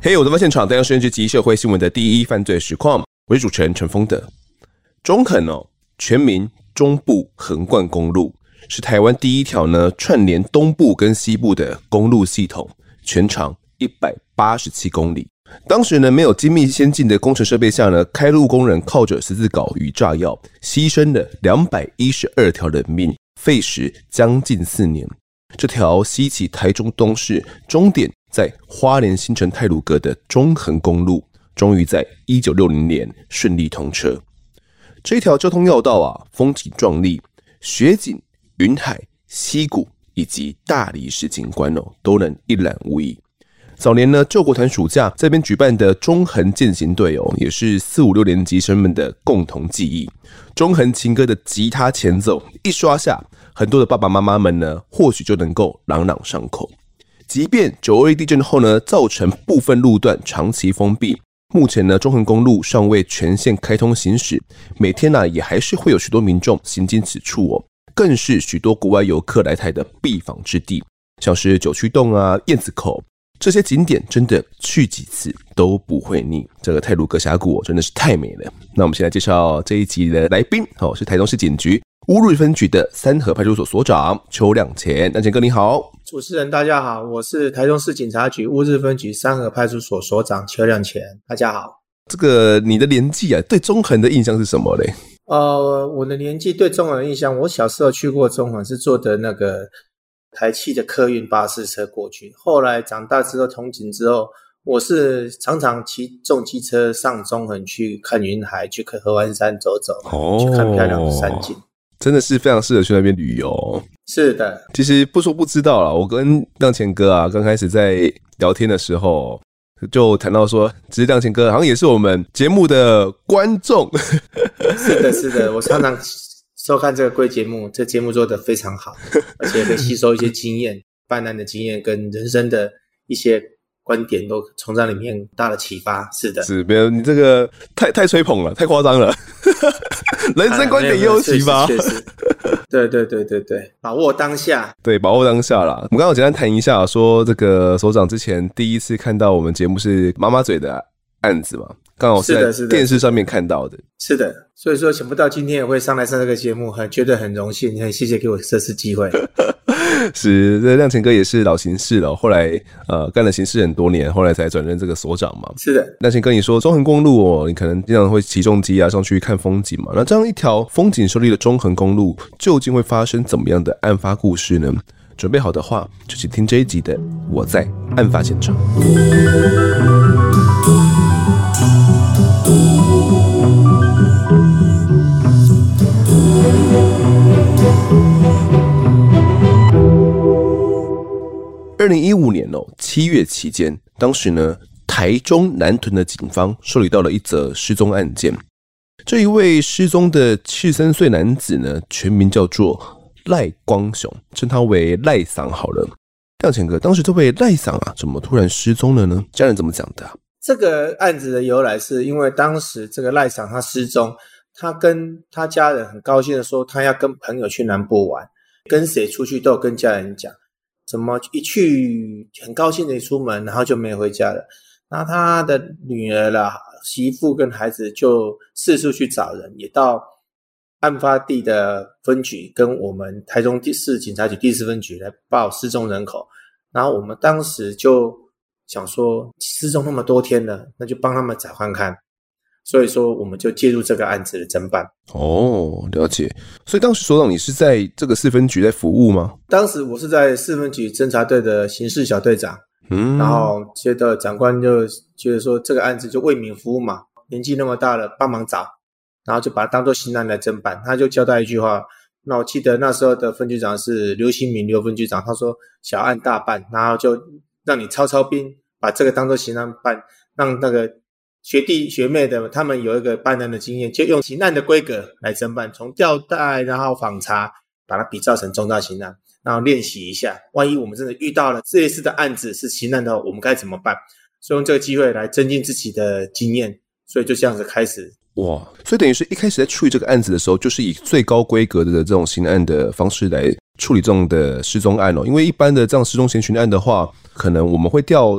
嘿我的发现场，带上时间及社会新闻的第一犯罪实况。我是主持人陈峰德。中肯哦，全名中部横贯公路，是台湾第一条呢串联东部跟西部的公路系统，全长一百八十七公里。当时呢没有精密先进的工程设备下呢，开路工人靠着十字镐与炸药，牺牲了两百一十二条人命，费时将近四年。这条西起台中东市，终点。在花莲新城泰鲁阁的中横公路，终于在一九六零年顺利通车。这条交通要道啊，风景壮丽，雪景、云海、溪谷以及大理石景观哦，都能一览无遗。早年呢，救国团暑假这边举办的中横健行队哦，也是四五六年级生们的共同记忆。中横情歌的吉他前奏一刷下，很多的爸爸妈妈们呢，或许就能够朗朗上口。即便九二一地震后呢，造成部分路段长期封闭，目前呢，中横公路尚未全线开通行驶，每天呢、啊，也还是会有许多民众行经此处哦，更是许多国外游客来台的必访之地，像是九曲洞啊、燕子口这些景点，真的去几次都不会腻。这个泰鲁阁峡谷真的是太美了。那我们先来介绍这一集的来宾哦，是台中市警局乌日分局的三河派出所所长邱亮前，亮干哥你好。主持人大家好，我是台中市警察局乌日分局三河派出所所长邱亮前，大家好。这个你的年纪啊，对中横的印象是什么嘞？呃，我的年纪对中横的印象，我小时候去过中横，是做的那个台汽的客运巴士车过去。后来长大之后通警之后，我是常常骑重机车上中横去看云海，去看合欢山走走，哦、去看漂亮的山景。真的是非常适合去那边旅游。是的，其实不说不知道啦，我跟亮干哥啊，刚开始在聊天的时候，就谈到说，其实亮干哥好像也是我们节目的观众。是的，是的，我常常收看这个贵节目，这节目做得非常好，而且可以吸收一些经验，办案的经验跟人生的一些观点，都从这里面大的启发。是的，是没有你这个太太吹捧了，太夸张了。人生观点也有启发，确实，对对对对对，把握当下，对，把握当下啦。我们刚刚简单谈一下，说这个首长之前第一次看到我们节目是妈妈嘴的案子嘛，刚好是在电视上面看到的，是的，所以说想不到今天也会上来上这个节目，很觉得很荣幸，很谢谢给我这次机会。是，这亮晴哥也是老刑事了，后来呃干了刑事很多年，后来才转任这个所长嘛。是的，亮干哥，你说中横公路哦，你可能经常会骑重机啊上去看风景嘛。那这样一条风景秀丽的中横公路，究竟会发生怎么样的案发故事呢？准备好的话，就去听这一集的《我在案发现场》。二零一五年哦，七月期间，当时呢，台中南屯的警方受理到了一则失踪案件。这一位失踪的七十三岁男子呢，全名叫做赖光雄，称他为赖桑好了。廖前哥，当时这位赖桑啊，怎么突然失踪了呢？家人怎么讲的？这个案子的由来是因为当时这个赖桑他失踪，他跟他家人很高兴的说，他要跟朋友去南部玩，跟谁出去都有跟家人讲。怎么一去很高兴的出门，然后就没回家了？那他的女儿啦、媳妇跟孩子就四处去找人，也到案发地的分局跟我们台中市警察局第四分局来报失踪人口。然后我们当时就想说，失踪那么多天了，那就帮他们找看看。所以说，我们就介入这个案子的侦办。哦，了解。所以当时所长，你是在这个四分局在服务吗？当时我是在四分局侦查队的刑事小队长。嗯，然后接着长官就觉得说，这个案子就为民服务嘛，年纪那么大了，帮忙找，然后就把它当做刑案来侦办。他就交代一句话，那我记得那时候的分局长是刘新民刘分局长，他说小案大办，然后就让你操操兵，把这个当做刑案办，让那个。学弟学妹的，他们有一个办案的经验，就用刑案的规格来侦办，从吊带然后访查，把它比照成重大刑案，然后练习一下。万一我们真的遇到了这一次的案子是刑案的话，我们该怎么办？所以用这个机会来增进自己的经验，所以就这样子开始。哇，所以等于是一开始在处理这个案子的时候，就是以最高规格的这种刑案的方式来处理这种的失踪案哦？因为一般的这样失踪悬案的话，可能我们会调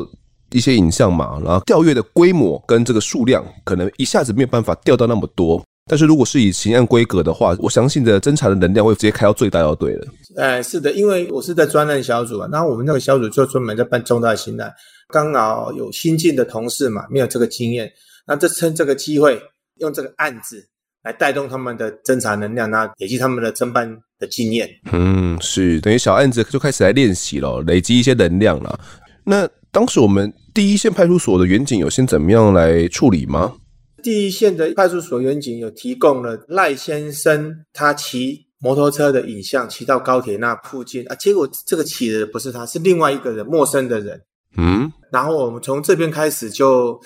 一些影像嘛，然后调阅的规模跟这个数量，可能一下子没有办法调到那么多。但是如果是以刑案规格的话，我相信的侦查的能量会直接开到最大要对了。哎，是的，因为我是在专案小组啊，然后我们那个小组就专门在办重大刑案，刚好有新进的同事嘛，没有这个经验，那就趁这个机会用这个案子来带动他们的侦查能量，那累积他们的侦办的经验。嗯，是等于小案子就开始来练习了，累积一些能量了。那当时我们第一线派出所的员警有先怎么样来处理吗？第一线的派出所员警有提供了赖先生他骑摩托车的影像，骑到高铁那附近啊，结果这个骑的不是他，是另外一个人，陌生的人。嗯，然后我们从这边开始就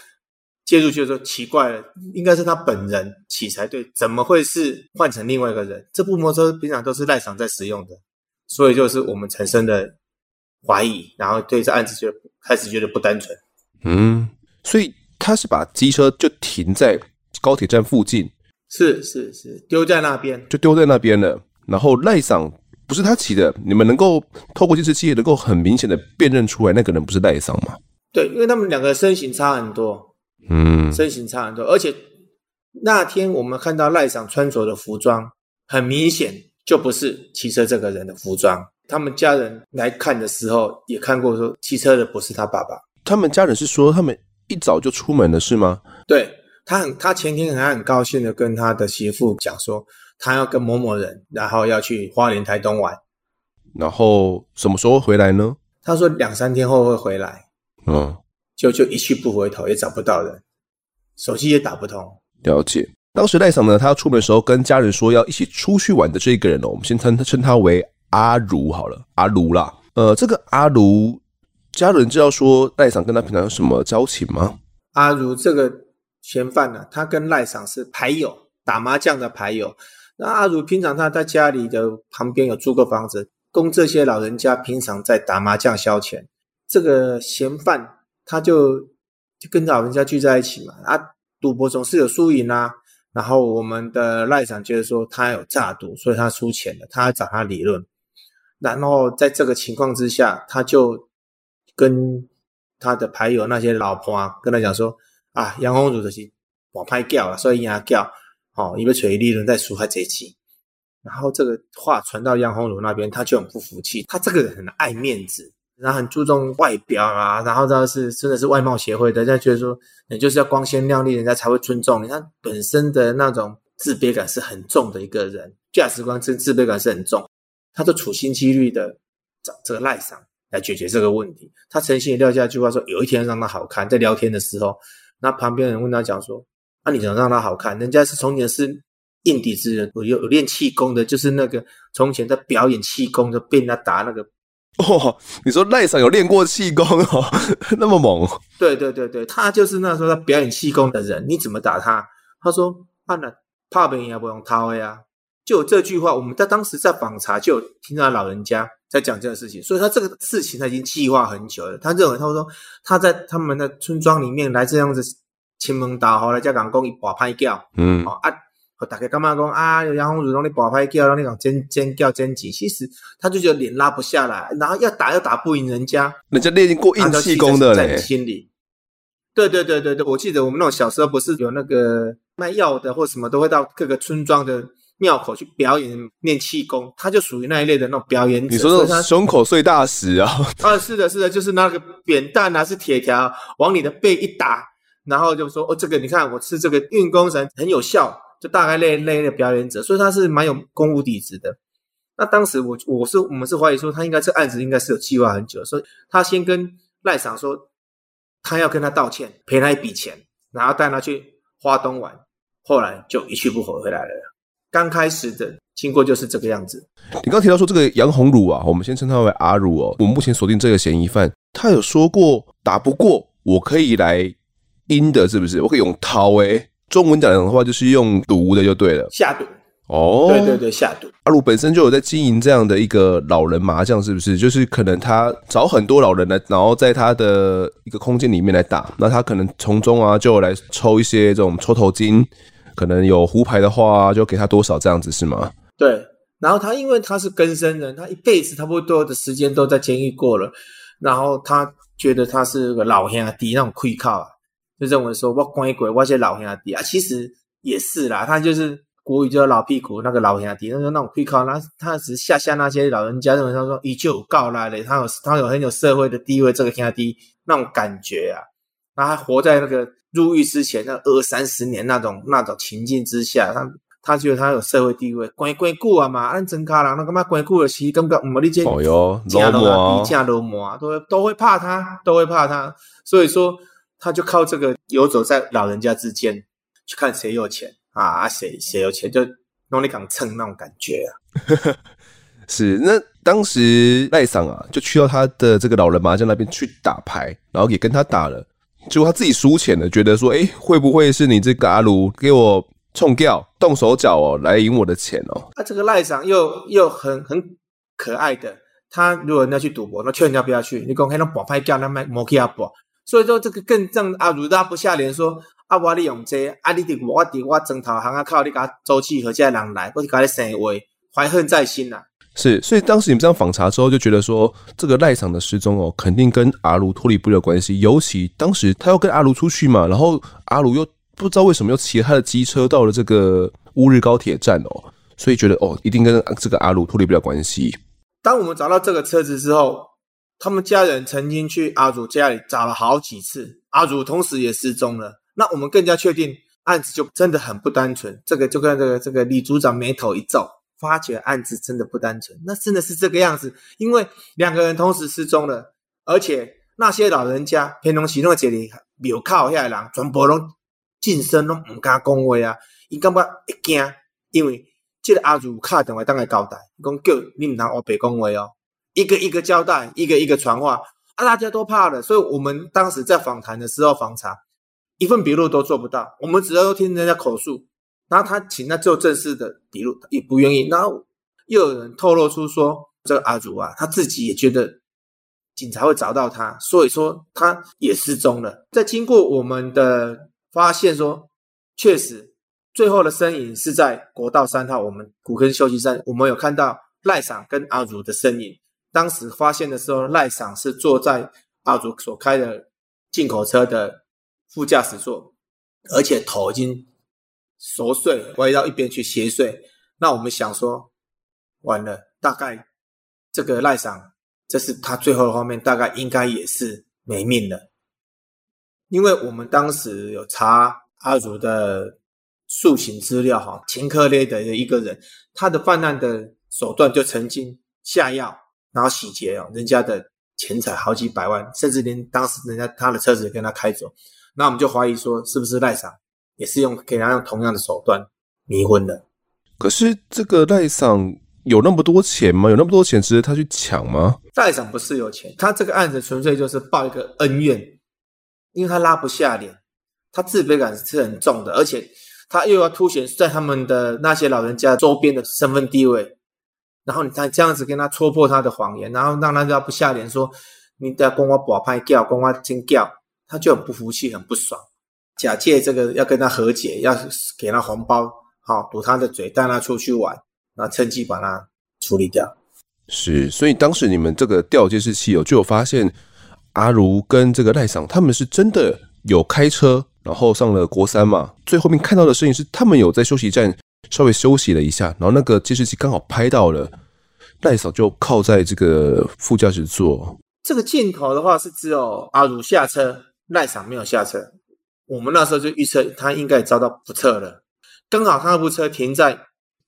介入，就说奇怪了，应该是他本人骑才对，怎么会是换成另外一个人？这部摩托车平常都是赖厂在使用的，所以就是我们产生的怀疑，然后对这案子就开始觉得不单纯。嗯，所以。他是把机车就停在高铁站附近，是是是，丢在那边，就丢在那边了。然后赖桑不是他骑的，你们能够透过监视器能够很明显的辨认出来那个人不是赖桑吗？对，因为他们两个身形差很多，嗯，身形差很多，而且那天我们看到赖桑穿着的服装，很明显就不是骑车这个人的服装。他们家人来看的时候也看过，说骑车的不是他爸爸。他们家人是说他们。一早就出门了是吗？对，他很，他前天还很高兴的跟他的媳妇讲说，他要跟某某人，然后要去花莲台东玩，然后什么时候回来呢？他说两三天后会回来，嗯，就就一去不回头，也找不到人，手机也打不通。了解。当时赖桑呢，他要出门的时候跟家人说要一起出去玩的这个人呢，我们先称称他为阿如好了，阿如啦，呃，这个阿如。家人知道说赖赏跟他平常有什么交情吗？阿如这个嫌犯呢，他跟赖赏是牌友，打麻将的牌友。那阿如平常他在家里的旁边有租个房子，供这些老人家平常在打麻将消遣。这个嫌犯他就就跟老人家聚在一起嘛，啊，赌博总是有输赢啊。然后我们的赖桑觉得说他有诈赌，所以他输钱了，他找他理论。然后在这个情况之下，他就。跟他的牌友那些老婆啊，跟他讲说啊，杨红茹就是我拍掉了，所以压掉，哦，因为垂利润在输还这期。然后这个话传到杨红茹那边，他就很不服气。他这个人很爱面子，然后很注重外表啊，然后他是真的是外貌协会的，人家觉得说你就是要光鲜亮丽，人家才会尊重你。他本身的那种自卑感是很重的一个人，价值观跟自卑感是很重，他就处心积虑的找这个赖桑。来解决这个问题，他诚心撂下一句话说：“有一天让他好看。”在聊天的时候，那旁边人问他讲说：“那、啊、你怎么让他好看？人家是从前是硬底之人，有有练气功的，就是那个从前在表演气功的，被人家打那个。”哦，你说赖桑有练过气功哦，那么猛？对对对对，他就是那时候在表演气功的人，你怎么打他？他说：“怕了，怕别人也不用掏呀。”就有这句话，我们在当时在访查就有听到老人家。在讲这个事情，所以他这个事情他已经计划很久了。他认为，他说他在他们的村庄里面来这样子亲门打好来叫港工一把拍叫，嗯，哦啊，和大家干嘛讲啊？有杨红茹让你把拍叫，让你讲尖尖叫尖挤，其实他就觉得脸拉不下来，然后要打又打不赢人家，人家练过硬气功的嘞，在心里。对对对对对，我记得我们那种小时候不是有那个卖药的或什么，都会到各个村庄的。庙口去表演练气功，他就属于那一类的那种表演者。你说他胸口碎大石啊？啊，是的，是的，就是那个扁担啊，是铁条，往你的背一打，然后就说哦，这个你看我吃这个运功神很有效，就大概那那类的表演者，所以他是蛮有功夫底子的。那当时我我是我们是怀疑说他应该这案子应该是有计划很久，所以他先跟赖赏说他要跟他道歉，赔他一笔钱，然后带他去花东玩，后来就一去不回回来了。刚开始的经过就是这个样子。你刚提到说这个杨红儒啊，我们先称他为阿儒哦。我们目前锁定这个嫌疑犯，他有说过打不过我可以来阴的，是不是？我可以用掏诶，中文讲的话就是用毒的就对了，下毒哦。对对对，下毒。阿如本身就有在经营这样的一个老人麻将，是不是？就是可能他找很多老人来，然后在他的一个空间里面来打，那他可能从中啊就来抽一些这种抽头金。可能有胡牌的话，就给他多少这样子是吗？对，然后他因为他是更生人，他一辈子差不多的时间都在监狱过了，然后他觉得他是个老兄弟那种愧靠啊，就认为说我关鬼，我是老兄弟啊，其实也是啦，他就是国语叫老屁股那个老兄弟，那个那种愧靠，那他只是吓吓那些老人家，认为他说依旧告来的，他有他有很有社会的地位，这个兄弟那种感觉啊，他活在那个入狱之前那二三十年那种那种情境之下，他。他觉得他有社会地位，关关顾啊嘛，按真卡人，那干嘛关顾的起，根本我们理解。哦哟，罗摩，比价罗摩，都会都会怕他，都会怕他，所以说他就靠这个游走在老人家之间，去看谁有钱啊，谁谁有钱就弄你敢蹭那种感觉啊。是，那当时赖桑啊，就去到他的这个老人麻将那边去打牌，然后也跟他打了，结果他自己输钱了，觉得说，哎，会不会是你这个阿卢给我？冲掉，动手脚哦，来赢我的钱哦。啊，这个赖桑又又很很可爱的，他如果人家去赌博，那劝人家不要去。你讲那种博派叫那卖摩羯阿博，所以说这个更让阿如拉不下脸，说阿我利用这阿你的我的我争头行啊，靠你家周气和这人来，我就搞你生为怀恨在心呐、啊。是，所以当时你们这样访查之后，就觉得说这个赖场的失踪哦，肯定跟阿如脱离不了关系。尤其当时他要跟阿如出去嘛，然后阿如又。不知道为什么又骑他的机车到了这个乌日高铁站哦，所以觉得哦，一定跟这个阿鲁脱离不了关系。当我们找到这个车子之后，他们家人曾经去阿祖家里找了好几次，阿祖同时也失踪了。那我们更加确定案子就真的很不单纯。这个就跟这个这个李组长眉头一皱，发觉案子真的不单纯。那真的是这个样子，因为两个人同时失踪了，而且那些老人家平东西诺这里没有靠下来人，全部都。近身拢唔敢讲话啊！伊感觉会惊，因为这个阿如卡电话当来交代，讲叫你唔通黑白讲话哦，一个一个交代，一个一个传话，啊，大家都怕了。所以我们当时在访谈的时候访查，一份笔录都做不到，我们只要听人家口述，然后他请他做正式的笔录，也不愿意。然后又有人透露出说，这个阿如啊，他自己也觉得警察会找到他，所以说他也失踪了。在经过我们的。发现说，确实，最后的身影是在国道三号，我们古坑休息站，我们有看到赖赏跟阿如的身影。当时发现的时候，赖赏是坐在阿如所开的进口车的副驾驶座，而且头已经熟睡，歪到一边去斜睡。那我们想说，完了，大概这个赖桑，这是他最后的画面，大概应该也是没命了。因为我们当时有查阿如的诉请资料，哈，前科类的一个人，他的犯案的手段就曾经下药，然后洗劫哦人家的钱财好几百万，甚至连当时人家他的车子跟他开走，那我们就怀疑说，是不是赖桑也是用给他用同样的手段迷昏的？可是这个赖桑有那么多钱吗？有那么多钱值得他去抢吗？赖桑不是有钱，他这个案子纯粹就是报一个恩怨。因为他拉不下脸，他自卑感是很重的，而且他又要凸显在他们的那些老人家周边的身份地位，然后你再这样子跟他戳破他的谎言，然后让他拉不下脸，说你在跟我把拍叫，跟我真叫，他就很不服气，很不爽，假借这个要跟他和解，要给他红包，好堵他的嘴，带他出去玩，然后趁机把他处理掉。是，所以当时你们这个调监视器有就有发现。阿如跟这个赖桑，他们是真的有开车，然后上了国三嘛。最后面看到的声音是，他们有在休息站稍微休息了一下，然后那个监视器刚好拍到了赖嫂就靠在这个副驾驶座。这个镜头的话是只有阿如下车，赖桑没有下车。我们那时候就预测他应该遭到不测了。刚好他那部车停在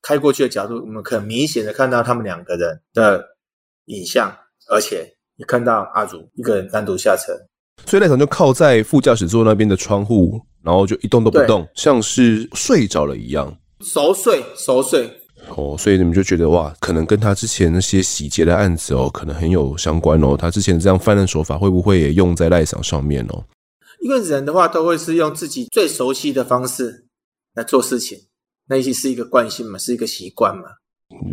开过去的角度，我们很明显的看到他们两个人的影像，而且。你看到阿如一个人单独下车，所以赖桑就靠在副驾驶座那边的窗户，然后就一动都不动，像是睡着了一样，熟睡熟睡。哦，所以你们就觉得哇，可能跟他之前那些洗劫的案子哦，可能很有相关哦。他之前这样犯案手法会不会也用在赖桑上面哦？因为人的话都会是用自己最熟悉的方式来做事情，那已经是一个惯性嘛，是一个习惯嘛。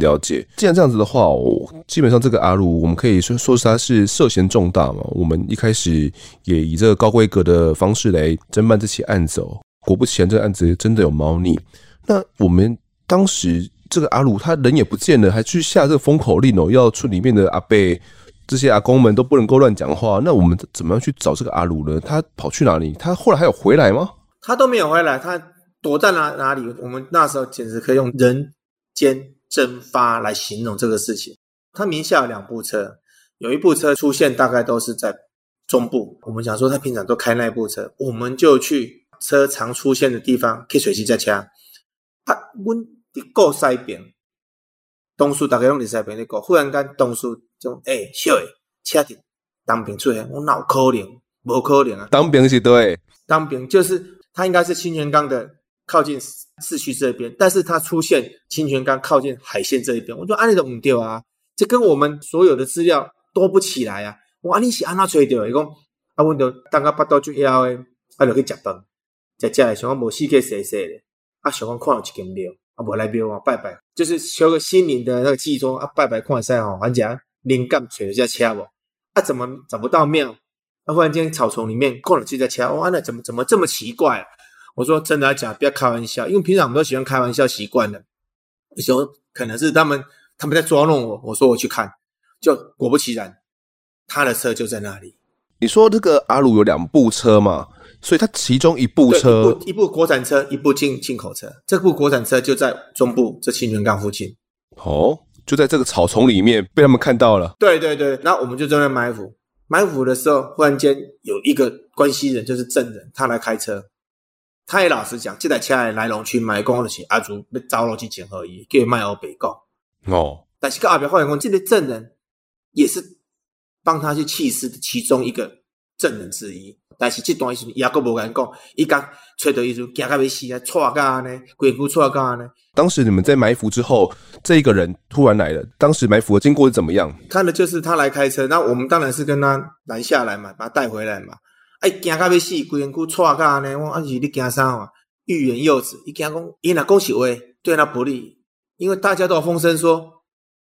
了解，既然这样子的话，我基本上这个阿鲁，我们可以说说是他是涉嫌重大嘛。我们一开始也以这个高规格的方式来侦办这起案子哦。果不其然，这个案子真的有猫腻。那我们当时这个阿鲁他人也不见了，还去下这个封口令哦，要村里面的阿伯这些阿公们都不能够乱讲话。那我们怎么样去找这个阿鲁呢？他跑去哪里？他后来还有回来吗？他都没有回来，他躲在哪哪里？我们那时候简直可以用人间蒸发来形容这个事情。他名下有两部车，有一部车出现大概都是在中部。我们想说他平常都开那一部车，我们就去车常出现的地方，开水机在掐。啊，阮伫过西边，东叔大概拢伫西边咧过。忽然间，东叔就诶，小诶，车伫当兵出现，我哪有可能？无可能啊！当兵是对，当兵就是他应该是清泉岗的靠近市区这边，但是他出现清泉岗靠近海线这一边，我就安尼都唔对啊，这跟我们所有的资料都不起来啊！我按你是安那吹掉？伊讲啊，阮就等到巴肚就枵诶，啊，就去食饭，食食诶，想讲无死气洗洗咧。啊，想讲看有一间庙，啊，无来庙啊，拜拜，就是求个心灵的那个寄托啊，拜拜看赛吼，反正灵感找一下车无，啊，怎么找不到庙？啊，忽然间草丛里面过了这台车，哇，那怎么怎么这么奇怪啊？我说真的来讲，不要开玩笑，因为平常我们都喜欢开玩笑习惯了。有时候可能是他们他们在捉弄我，我说我去看，就果不其然，他的车就在那里。你说这个阿鲁有两部车嘛？所以他其中一部车，一部，一部国产车，一部进进口车。这部国产车就在中部这清泉岗附近。哦，就在这个草丛里面被他们看到了。对对对，然后我们就在那埋伏。埋伏的时候，忽然间有一个关系人，就是证人，他来开车。他也老实讲，这台车的来龙去脉，讲的是阿祖被招了去捡而已，给卖欧北告。哦，但是个阿表发言讲，这个证人也是帮他去弃尸的其中一个证人之一。但是这段时间也阁无敢讲，伊讲揣到伊就惊到要死啊，错干呢，鬼哭错干呢。当时你们在埋伏之后，这一个人突然来了。当时埋伏的经过是怎么样？看的就是他来开车，那我们当然是跟他拦下来嘛，把他带回来嘛。哎，惊到要死，鬼哭错干呢？我阿是你惊啥嘛？欲言又止，伊惊讲，伊若讲实话，对他不利，因为大家都有风声说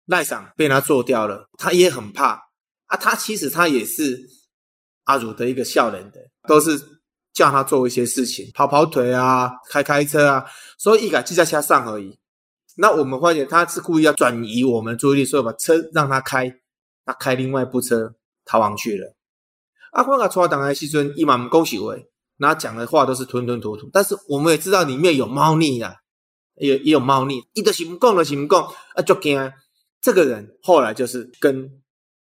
赖桑被他做掉了，他也很怕啊。他其实他也是。阿儒的一个笑脸的，都是叫他做一些事情，跑跑腿啊，开开车啊，所以一改就在车上而已。那我们发现他是故意要转移我们注意力，所以把车让他开，他开另外一部车逃亡去了。阿光啊，出来挡来西尊一满恭喜位，那讲的话都是吞吞吐吐，但是我们也知道里面有猫腻啊，也也有猫腻，一个行不共的行不共啊，就惊这个人后来就是跟。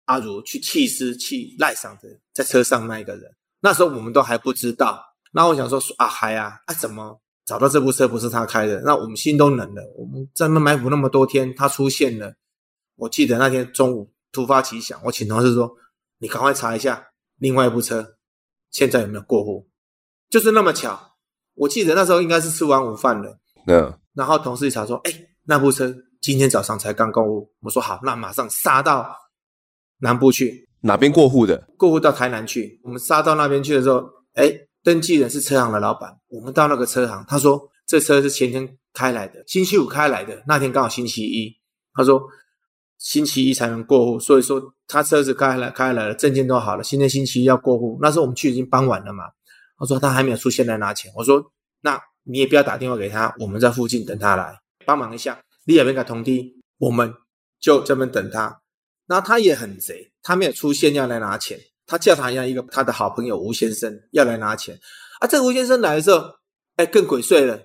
阿如去弃尸去赖上的在车上那一个人，那时候我们都还不知道。那我想说啊，嗨啊，啊怎么找到这部车不是他开的？那我们心都冷了。我们在那埋伏那么多天，他出现了。我记得那天中午突发奇想，我请同事说：“你赶快查一下另外一部车现在有没有过户。”就是那么巧。我记得那时候应该是吃完午饭了。嗯。然后同事一查说：“哎，那部车今天早上才刚过户。”我说：“好，那马上杀到。”南部去哪边过户的？过户到台南去。我们杀到那边去的时候，哎，登记人是车行的老板。我们到那个车行，他说这车是前天开来的，星期五开来的，那天刚好星期一。他说星期一才能过户，所以说他车子开来开来了，证件都好了，今天星期一要过户。那时候我们去已经傍晚了嘛。他说他还没有出现来拿钱。我说那你也不要打电话给他，我们在附近等他来帮忙一下。你也别给同梯，我们就这边等他。那他也很贼，他没有出现要来拿钱，他叫他一样一个他的好朋友吴先生要来拿钱啊。这个吴先生来的时候，哎，更鬼祟了，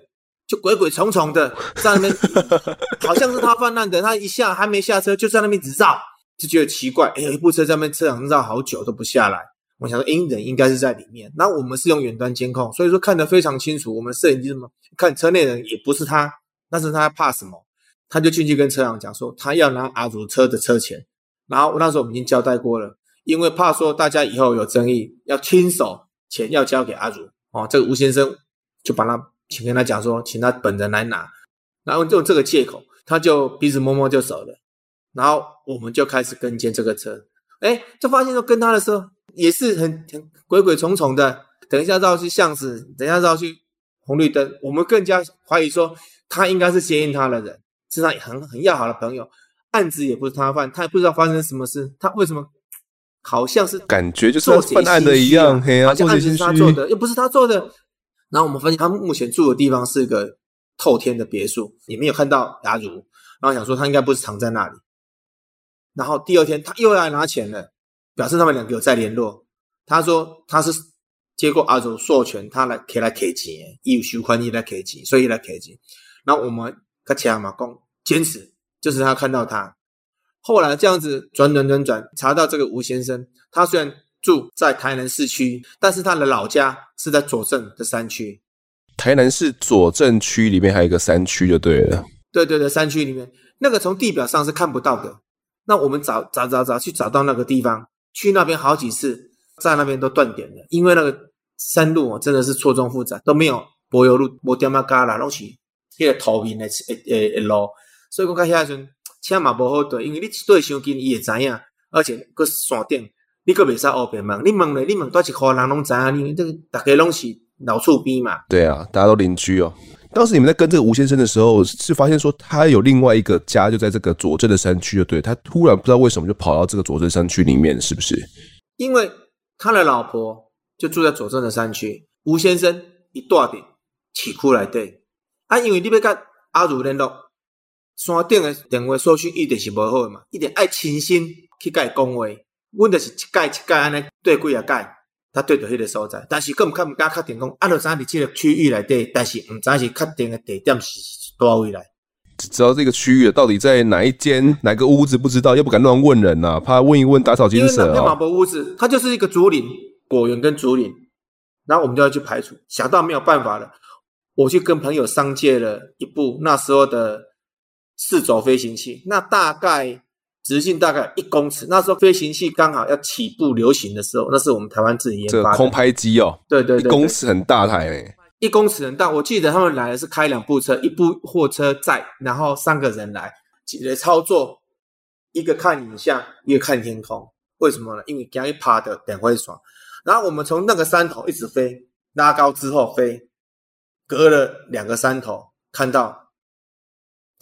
就鬼鬼祟祟的在那边，好像是他犯难的。他一下还没下车，就在那边直绕，就觉得奇怪。哎，有一部车在那边车上绕好久都不下来。我想说，哎，人应该是在里面。那我们是用远端监控，所以说看得非常清楚。我们摄影机什么看车内人也不是他，但是他怕什么？他就进去跟车长讲说，他要拿阿祖车的车钱。然后那时候我们已经交代过了，因为怕说大家以后有争议，要亲手钱要交给阿如哦。这个吴先生就把他请跟他讲说，请他本人来拿，然后就这个借口，他就鼻子摸摸就走了。然后我们就开始跟监这个车，哎，就发现说跟他的时候也是很很鬼鬼祟祟的，等一下绕去巷子，等一下绕去红绿灯，我们更加怀疑说他应该是接应他的人，是他很很要好的朋友。案子也不是他犯，他也不知道发生什么事，他为什么好像是感觉就是犯案的一样，好像案子是他做的，又不是他做的。然后我们发现他目前住的地方是一个透天的别墅，也没有看到阿如，然后想说他应该不是藏在那里。然后第二天他又来拿钱了，表示他们两个有在联络。他说他是接过阿祖授权，他来可以来给钱，有收款，伊来给钱，所以来给钱。然后我们他讲嘛，讲坚持就是他看到他。后来这样子转转转转，查到这个吴先生，他虽然住在台南市区，但是他的老家是在左镇的山区。台南市左镇区里面还有一个山区就对了。对对对，山区里面那个从地表上是看不到的。那我们找找找找去找到那个地方，去那边好几次，在那边都断点了，因为那个山路哦真的是错综复杂，都没有柏油路，没点嘛嘎啦，拢是迄个土面的诶诶诶路，所以讲到遐时阵车嘛无好对，因为你对伤近伊会知影，而且搁山顶，你搁袂使后边问，你问咧，你问多一户人拢知影，你这个大家拢是。老厝边嘛，对啊，大家都邻居哦。当时你们在跟这个吴先生的时候，是发现说他有另外一个家，就在这个左镇的山区，就对。他突然不知道为什么就跑到这个左镇山区里面，是不是？因为他的老婆就住在左镇的山区，吴先生一大点起哭来对啊，因为你要跟阿如联络，山顶的电话收讯一定是无好的嘛，一定爱亲身去跟伊讲话，阮就是一届一届安尼对几啊届。他对着迄个所在，但是更毋敢毋敢确定讲，啊，着知伫即个区域内底，但是毋知是确定的地点是多位来。只知道这个区域到底在哪一间哪个屋子不知道，又不敢乱问人呐、啊，怕问一问打草惊蛇、哦。因为马博屋子，它就是一个竹林果园跟竹林，然后我们就要去排除，想到没有办法了，我去跟朋友商借了一部那时候的四轴飞行器，那大概。直径大概一公尺，那时候飞行器刚好要起步流行的时候，那是我们台湾自己研发的。这空拍机哦，对对对，一公尺很大台诶，一公尺很大。我记得他们来的是开两部车，一部货车载，然后三个人来，几个操作，一个看影像，一个看天空。为什么呢？因为刚一趴的等会爽。然后我们从那个山头一直飞，拉高之后飞，隔了两个山头，看到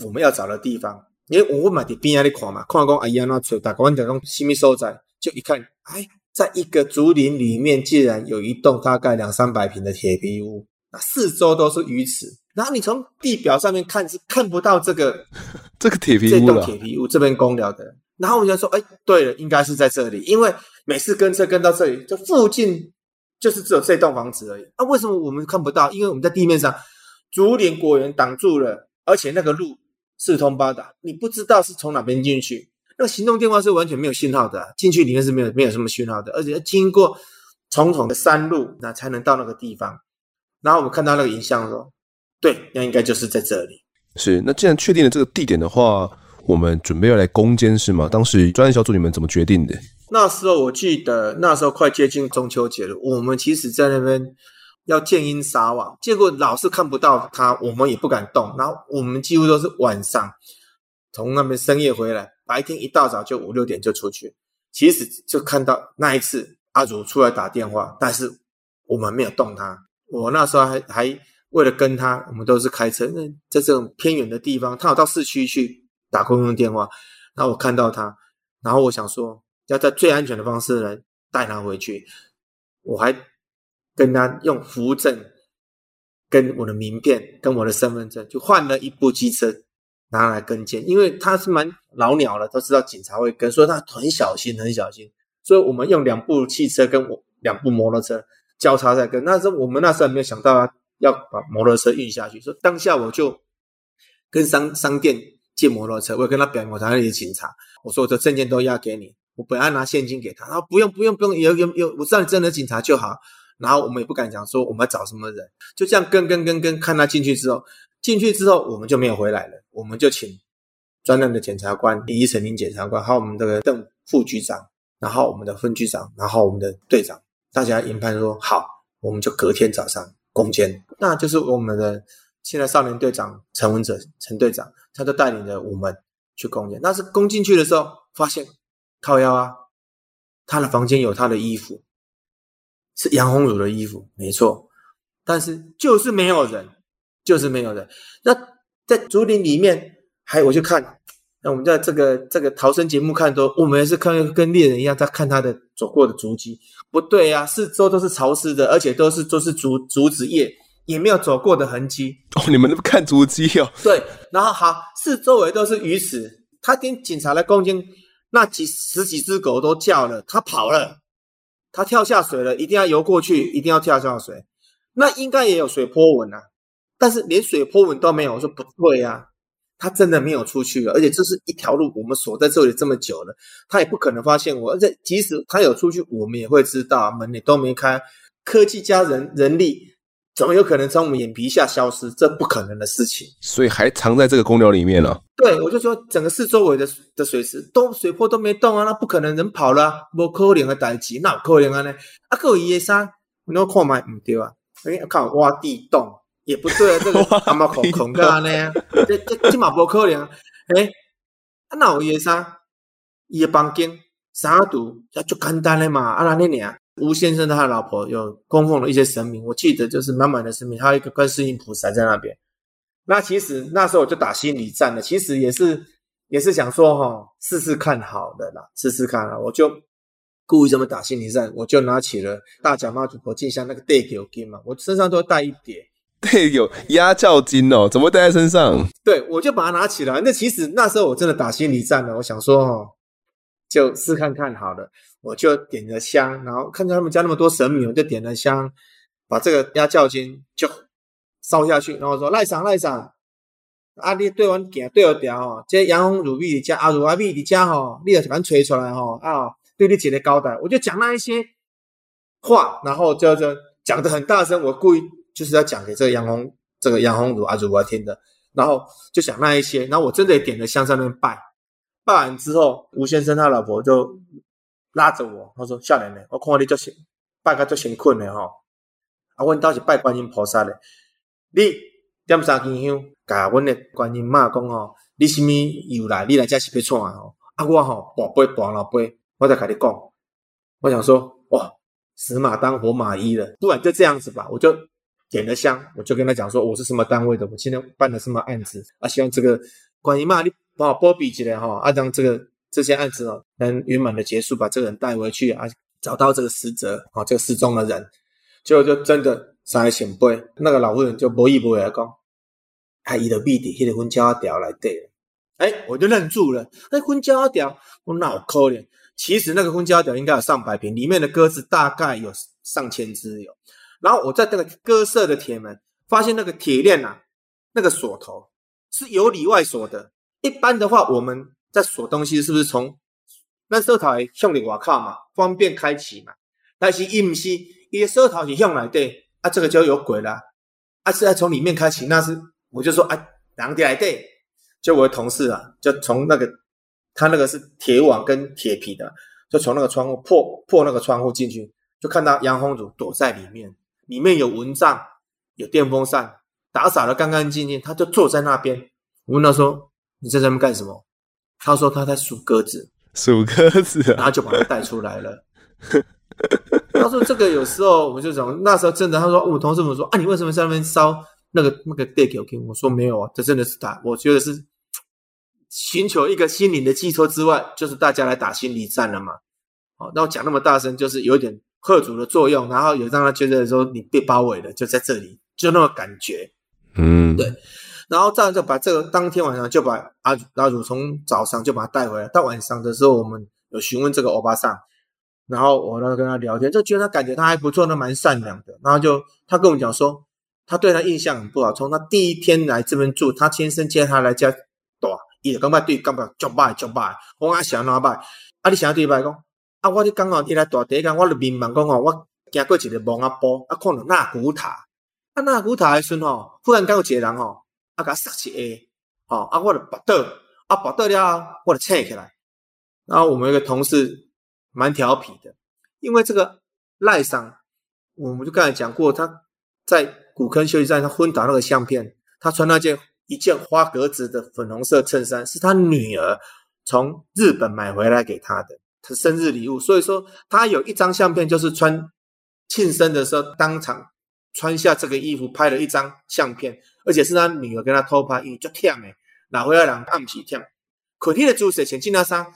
我们要找的地方。因为我嘛在边仔里看嘛，看讲阿姨安怎找，大家讲讲什么所在，就一看，哎，在一个竹林里面，竟然有一栋大概两三百平的铁皮屋，那四周都是鱼池，然后你从地表上面看是看不到这个 这个铁皮屋了，这栋铁皮屋这边工寮的，然后我们就说，哎，对了，应该是在这里，因为每次跟车跟到这里，就附近就是只有这栋房子而已，啊，为什么我们看不到？因为我们在地面上，竹林果园挡住了，而且那个路。四通八达，你不知道是从哪边进去。那个行动电话是完全没有信号的，啊，进去里面是没有没有什么信号的，而且要经过重重的山路，那才能到那个地方。然后我们看到那个影像说，对，那应该就是在这里。是，那既然确定了这个地点的话，我们准备要来攻坚是吗？当时专案小组你们怎么决定的？那时候我记得，那时候快接近中秋节了，我们其实在那边。要见阴撒网，结果老是看不到他，我们也不敢动。然后我们几乎都是晚上从那边深夜回来，白天一大早就五六点就出去。其实就看到那一次阿祖出来打电话，但是我们没有动他。我那时候还还为了跟他，我们都是开车，那在这种偏远的地方，他有到市区去打公用电话。然后我看到他，然后我想说要在最安全的方式来带他回去，我还。跟他用符证，跟我的名片，跟我的身份证，就换了一部机车拿来跟监，因为他是蛮老鸟了，都知道警察会跟，所以他很小心，很小心。所以我们用两部汽车跟我两部摩托车交叉在跟。那时候我们那时候没有想到要把摩托车运下去，所以当下我就跟商商店借摩托车，我跟他表明我台里的警察，我说我的证件都押给你，我本来拿现金给他，他说不用不用不用，有有有，我知道你真的警察就好。然后我们也不敢讲说我们要找什么人，就这样跟跟跟跟，看他进去之后，进去之后我们就没有回来了，我们就请专案的检察官李成林检察官，还有我们这个邓副局长，然后我们的分局长，然后我们的队长，大家研判说好，我们就隔天早上攻坚，那就是我们的现在少年队长陈文哲陈队长，他就带领着我们去攻坚。那是攻进去的时候，发现靠腰啊，他的房间有他的衣服。是杨红茹的衣服，没错，但是就是没有人，就是没有人。那在竹林里面，还我去看，那我们在这个这个逃生节目看都，我们也是看跟猎人一样，在看他的走过的足迹。不对呀、啊，四周都是潮湿的，而且都是都是竹竹子叶也没有走过的痕迹。哦，你们都看足迹哦。对，然后好，四周围都是鱼池。他听警察来攻击，那几十几只狗都叫了，他跑了，他跳下水了，一定要游过去，一定要跳下水。那应该也有水波纹啊，但是连水波纹都没有。我说不对啊，他真的没有出去了，而且这是一条路，我们锁在这里这么久了，他也不可能发现我。而且即使他有出去，我们也会知道，门也都没开，科技加人人力。怎么有可能从我们眼皮下消失？这不可能的事情。所以还藏在这个公牛里面了、啊。对，我就说整个四周围的的水池都水波都没动啊，那不可能人跑了、啊，不可能的代志，那有可能啊呢？啊，各位医生，你要看嘛？唔对啊，哎，看挖地洞也不对啊，这个 阿妈孔孔干呢？这这这嘛不可能？哎，啊，那有医生，伊的房间啥都也就简单的嘛，啊那那样。吴先生他的老婆有供奉了一些神明，我记得就是满满的神明，还有一个观世音菩萨在那边。那其实那时候我就打心理战了，其实也是也是想说哈，试试看好的啦，试试看啊，我就故意这么打心理战，我就拿起了大甲妈祖婆进香那个带球金嘛，我身上都带一叠，对，有压轿金哦，怎么带在身上？对，我就把它拿起来。那其实那时候我真的打心理战了，我想说哦，就试看看好了。我就点了香，然后看到他们家那么多神明，我就点了香，把这个压轿金就烧下去，然后说赖上赖上，啊你对完行对了调哦，这杨红如意的家阿如阿蜜的家吼，你也把它吹出来吼啊，对你姐的交代，我就讲那一些话，然后就就讲的很大声，我故意就是要讲给这个杨红这个杨红如阿如我听的，然后就讲那一些，然后我真的也点了香在那边拜，拜完之后，吴先生他老婆就。拉着我，他说：“少年呢，我看你就先拜个就先困了吼。啊，阮倒是拜观音菩萨的。你点三根香，甲阮的观音妈讲吼，你什么由来？你来这是要创啊？吼，啊，我吼大杯大老杯，我再甲你讲。我想说，哇，死马当活马医了。不然就这样子吧，我就点了香，我就跟他讲说，我是什么单位的，我今天办的什么案子啊？希望这个观音妈，你帮我保庇起来吼，啊，让这个。”这些案子哦，能圆满的结束，把这个人带回去啊，找到这个死者啊，这个失踪的人，结果就真的上来显杯，那个老妇人就不依不饶讲，还伊的闭底，伊的婚交条来对了，哎，我就愣住了，那婚交条我脑壳里，其实那个婚交条应该有上百坪，里面的鸽子大概有上千只有，然后我在那个鸽舍的铁门发现那个铁链啊，那个锁头是有里外锁的，一般的话我们。在锁东西是不是从那锁头向里外靠嘛，方便开启嘛？但是伊不是，伊的锁头是向来对啊，这个就有鬼了啊！是要从里面开启，那是我就说啊，哪里来对？就我的同事啊，就从那个他那个是铁网跟铁皮的，就从那个窗户破破那个窗户进去，就看到杨红祖躲在里面，里面有蚊帐，有电风扇，打扫的干干净净，他就坐在那边。我问他说：“你在这边干什么？”他说他在数鸽子，数鸽子，然后就把他带出来了。他说这个有时候我们就讲，那时候真的，他说我同事们说啊，你为什么在那边烧那个那个地球给我说没有啊，这真的是他，我觉得是寻求一个心灵的寄托之外，就是大家来打心理战了嘛。好，那我讲那么大声，就是有点吓阻的作用，然后也让他觉得说你被包围了，就在这里，就那么感觉，嗯，对。然后这样就把这个当天晚上就把阿阿祖从早上就把他带回来，到晚上的时候我们有询问这个欧巴桑，然后我呢跟他聊天，就觉得他感觉他还不错，他蛮善良的。然后就他跟我们讲说，他对他印象很不好，从他第一天来这边住，他先生接他来家，对，伊就感觉对，感觉足歹足歹，我阿想哪歹，啊你想对歹讲，啊我就刚好伊来大第一天，我就明白讲哦，我经过一个蒙阿波，啊看到纳古塔，啊纳古塔的时候，忽然间有一个人吼。啊，甲塞起 A，好啊，我就拔倒，啊拔倒了，我就醒起来。然后我们一个同事蛮调皮的，因为这个赖桑，我们就刚才讲过，他在古坑休息站他昏倒那个相片，他穿那件一件花格子的粉红色衬衫，是他女儿从日本买回来给他的，他生日礼物。所以说，他有一张相片，就是穿庆生的时候当场穿下这个衣服拍了一张相片。而且是他女儿跟他偷拍，因为足忝诶，拿回仔人暗时忝。可天的姿势穿这件衫，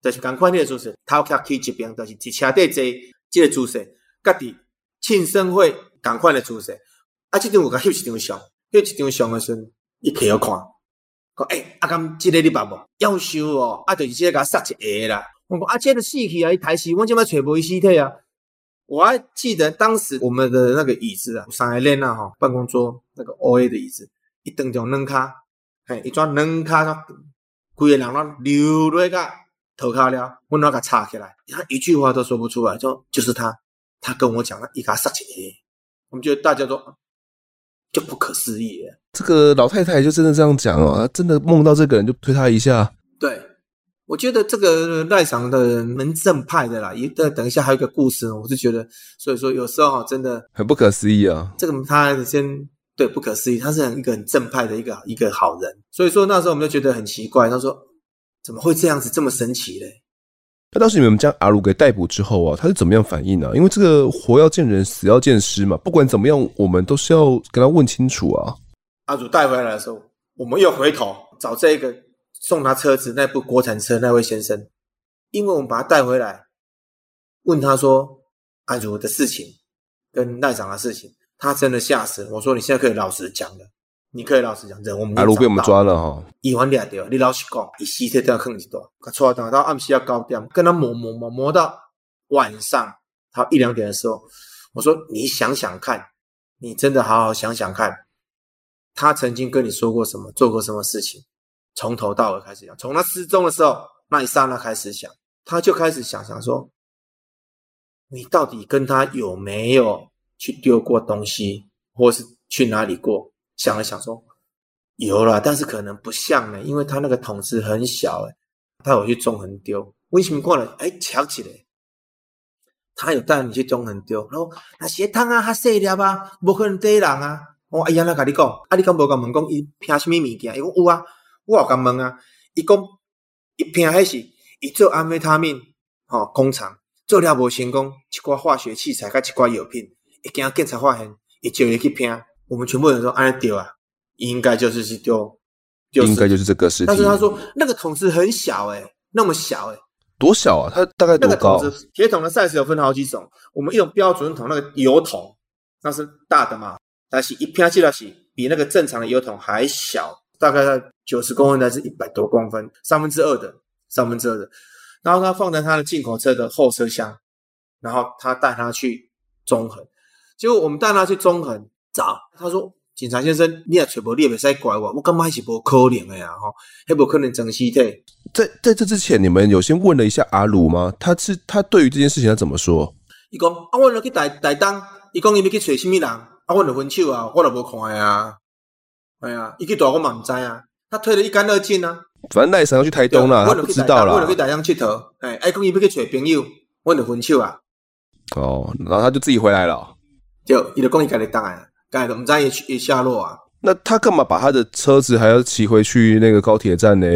就是同款的姿势，头壳去一边，就是伫车底坐，这个姿势，家己庆生会同款的姿势。啊，这张我甲翕一张相，翕一张相的时阵，伊摕我看，讲诶、欸，阿甘，这个你捌无？夭寿哦，啊，就是这个甲杀一个啦。我讲啊，这个死去啊，伊台死，我怎么找无伊尸体啊？我还记得当时我们的那个椅子啊，上海练那哈，办公桌那个 O A 的椅子，一蹬就扔卡，嘿，一转扔卡，规个人拢流泪个头卡了，我那个插起来，他一句话都说不出来，就就是他，他跟我讲了，一卡杀一个，我们觉得大家都就不可思议耶。这个老太太就真的这样讲哦，真的梦到这个人就推他一下，对。我觉得这个赖场的人蛮正派的啦，一等等一下还有一个故事，我是觉得，所以说有时候真的很不可思议啊。这个他先对不可思议，他是很一个很正派的一个一个好人，所以说那时候我们就觉得很奇怪，他说怎么会这样子这么神奇嘞？那当时你们将阿鲁给逮捕之后啊，他是怎么样反应呢、啊？因为这个活要见人，死要见尸嘛，不管怎么样，我们都是要跟他问清楚啊。阿鲁带回来的时候，我们又回头找这个。送他车子那部国产车那位先生，因为我们把他带回来，问他说阿如的事情跟赖长的事情，他真的吓死。我说你现在可以老实讲了，你可以老实讲，人我们阿如被我们抓了哈，一晚两条，你老实讲，你尸体都要坑几多？他出来等到暗时要高点，跟他磨磨磨磨到晚上，他一两点的时候，我说你想想看，你真的好好想想看，他曾经跟你说过什么，做过什么事情。从头到尾开始讲，从他失踪的时候那一刹那开始想，他就开始想想说，你到底跟他有没有去丢过东西，或是去哪里过？想了想说，有了，但是可能不像呢，因为他那个桶子很小，诶他有去中横丢，为什么过来？哎，巧起来，他有带你去中横丢，然后那鞋汤啊，他细粒吧，不可能逮人啊。我哎呀，那跟你讲，啊，你敢无敢问讲，伊拼什么物件？伊讲有啊。我有甲问啊，伊讲一片还是伊做安非他命吼工厂做了无成功，一寡化学器材甲一寡药品，一经检查发现，伊就伊去拼。我们全部人说安尼对啊，应该就是去丢，应该就是这个事情。但是他说那个桶子很小诶、欸、那么小诶、欸、多小啊？它大概多高？铁桶的 size 有分好几种，我们一种标准桶那个油桶那是大的嘛，但是一片起来是比那个正常的油桶还小。大概在九十公分还是一百多公分，三分之二的，三分之二的。然后他放在他的进口车的后车厢，然后他带他去中横。结果我们带他去中横找，他说：“警察先生，你也找无，你也别使怪我，我感觉还是无可能的呀，哈，还不可能整尸体。”在在这之前，你们有先问了一下阿鲁吗？他是他对于这件事情他怎么说？伊讲啊，我落去台台东，伊讲伊要去找什么人？啊，我落分手啊，我都无看呀。哎呀，一个大我嘛唔知啊，他退得一干二净啊。反正赖神要去台东了，他不知道了。为了去台东佚佗，哎，爱公伊要去找朋友，我就分手啊。哦，然后他就自己回来了。就伊就讲伊家己当啊，家己唔知伊伊下落啊。那他干嘛把他的车子还要骑回去那个高铁站呢？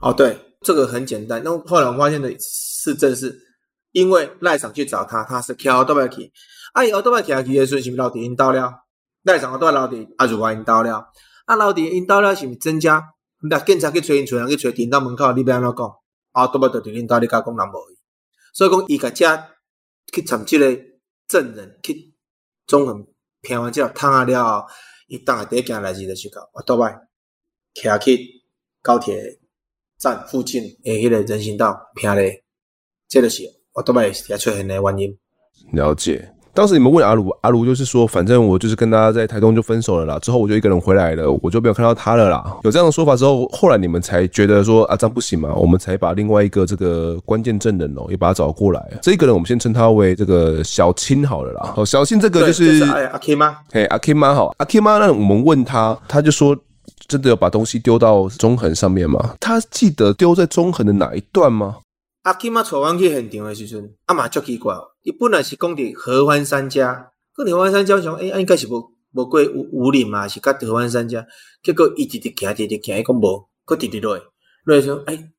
哦，对，这个很简单。那后来我发现的是，正是因为赖长去找他，他是开奥多麦去，啊，伊奥多麦骑去的时阵是不是老弟因到了？赖长奥多麦老弟阿如话因到了。啊，老弟，因到了是毋增加？那警察去找因，找人去找，停到门口，你要安怎讲？啊，都不得对领导，你甲讲人无？所以讲，伊个家去寻这个证人去中横骗完之后，烫下了后，伊当下第一件代志就是讲，我倒摆徛去高铁站附近诶，迄个人行道骗咧，这就是我倒摆也出现的原因。了解。当时你们问阿卢，阿卢就是说，反正我就是跟他在台东就分手了啦，之后我就一个人回来了，我就没有看到他了啦。有这样的说法之后，后来你们才觉得说啊，这样不行嘛，我们才把另外一个这个关键证人哦，也把他找过来。这个人我们先称他为这个小青好了啦。哦，小青这个就是，就是、阿 K 妈？嘿，阿 K 妈好，阿 K 妈，那我们问他，他就说真的有把东西丢到中横上面吗？他记得丢在中横的哪一段吗？阿 K 妈带阮去现场的时阵，阿嘛足奇怪哦。伊本来是讲伫合欢山家，可合欢山家想，诶、欸，应该是无无过武武岭嘛，是甲合欢山家。结果伊直直行，直直行，伊讲无，搁直直落，落来说，诶、欸，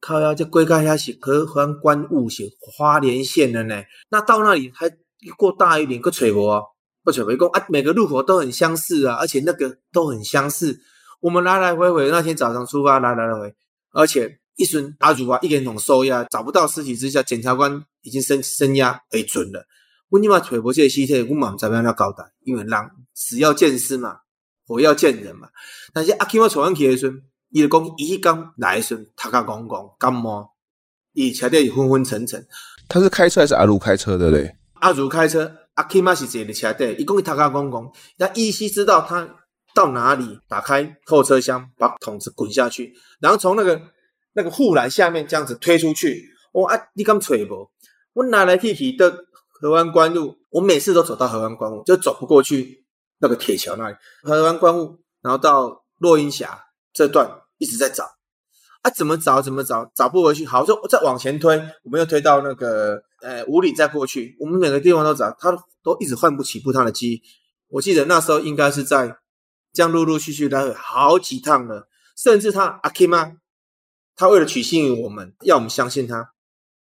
靠呀，这过到遐是合欢观雾是花莲县的呢。那到那里还过大一点，搁找无啊，搁找无。伊讲啊，每个路口都很相似啊，而且那个都很相似。我们来来回回，那天早上出发，来来回回，而且。一瞬阿祖啊，一连同收押，找不到尸体之下，检察官已经升升押为准了。我你妈揣无这个尸体，我嘛毋知要怎交代，因为人死要见尸嘛，活要见人嘛。但是阿 Kim 带阮去的时阵，伊就讲伊刚来的时阵，头壳怣怣，感冒，伊车底昏昏沉沉。他是开车还是阿如开车的嘞？阿如开车，阿 K 嘛是坐伫车底，伊讲伊头壳怣怣，那依稀知道他到哪里，打开后车厢，把桶子滚下去，然后从那个那个护栏下面这样子推出去。我、哦、啊，你敢揣无？我拿来去去的。河湾关路，我每次都走到河湾关路，就走不过去那个铁桥那里。河湾关路，然后到落阴峡这段一直在找啊，怎么找怎么找，找不回去。好，就再往前推，我们又推到那个呃五里再过去，我们每个地方都找，他都一直换不起步他的记忆。我记得那时候应该是在这样陆陆续续来回好几趟了，甚至他阿 Kim 他为了取信于我们，要我们相信他，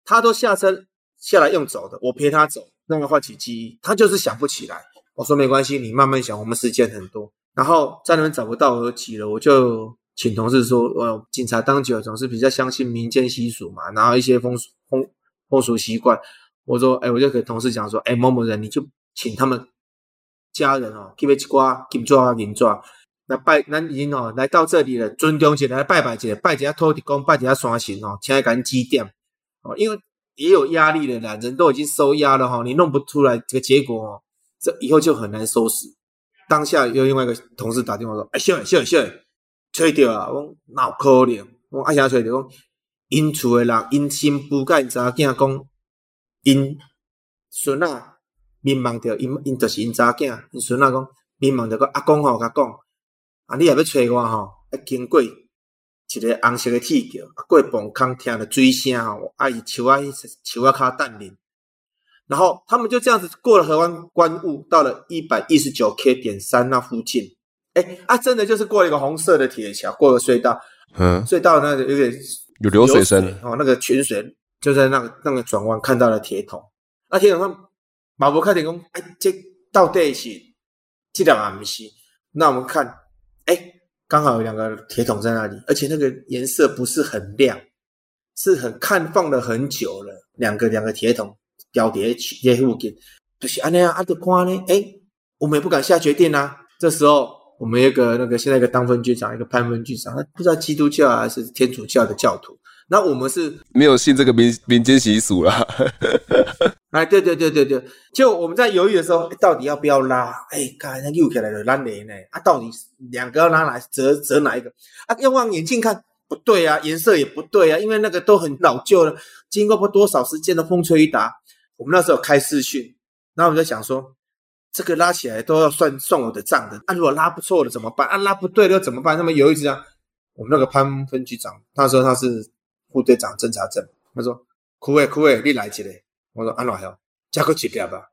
他都下车。下来用走的，我陪他走，让他唤起记忆。他就是想不起来。我说没关系，你慢慢想，我们时间很多。然后在那边找不到而急了，我就请同事说：“呃，警察当久总是比较相信民间习俗嘛，然后一些风俗风风俗习惯。”我说：“哎，我就给同事讲说，哎，某某人，你就请他们家人哦，给一瓜金抓银抓来拜，咱已经哦来到这里了，尊重起来拜拜一下，拜一下土地公，拜一下山神哦，请来赶紧祭奠哦，因为。”也有压力的啦，人都已经收押了哈，你弄不出来这个结果哦，这以后就很难收拾。当下又另外一个同事打电话说：“哎，小小小，吹掉啊！我脑壳灵，我阿霞吹掉，讲因厝的人，因新妇甲因查囝讲，因孙仔民望着，因因就是因查囝，因孙仔讲民望着个阿公吼甲讲，啊，你也要找我吼，要经过。”一个红色的铁桥，过崩坑听着水声吼，啊，伊树啊树啊卡等恁，然后他们就这样子过了河湾关雾，到了一百一十九 K 点三那附近，哎啊，真的就是过了一个红色的铁桥，过了隧道，嗯，隧道那个有点有流水声。哦，那个泉水就在那个那个转弯看到了铁桶，啊，铁桶上马博开点工，哎，这到底是这两啊不是？那我们看，哎。刚好有两个铁桶在那里，而且那个颜色不是很亮，是很看放了很久了。两个两个铁桶交叠在附近，就是安尼啊，阿德宽呢？哎，我们也不敢下决定啊。这时候我们一个那个现在一个当分局长，一个潘分局长，他不知道基督教还是天主教的教徒。那我们是没有信这个民民间习俗啦。哎，对对对对对，就我们在犹豫的时候，到底要不要拉？哎，看那又起来了，拉雷呢？啊，到底两个要拉哪？折折哪一个？啊，要望远镜看，不对啊，颜色也不对啊，因为那个都很老旧了，经过不多少时间的风吹雨打，我们那时候开视讯，然后我们就想说，这个拉起来都要算算我的账的。啊，如果拉不错了怎么办？啊，拉不对了又怎么办？那么犹豫之下，我们那个潘分局长，他说他是部队长侦察证，他说，苦诶苦诶，你来一个。我说安哪还加个几条吧。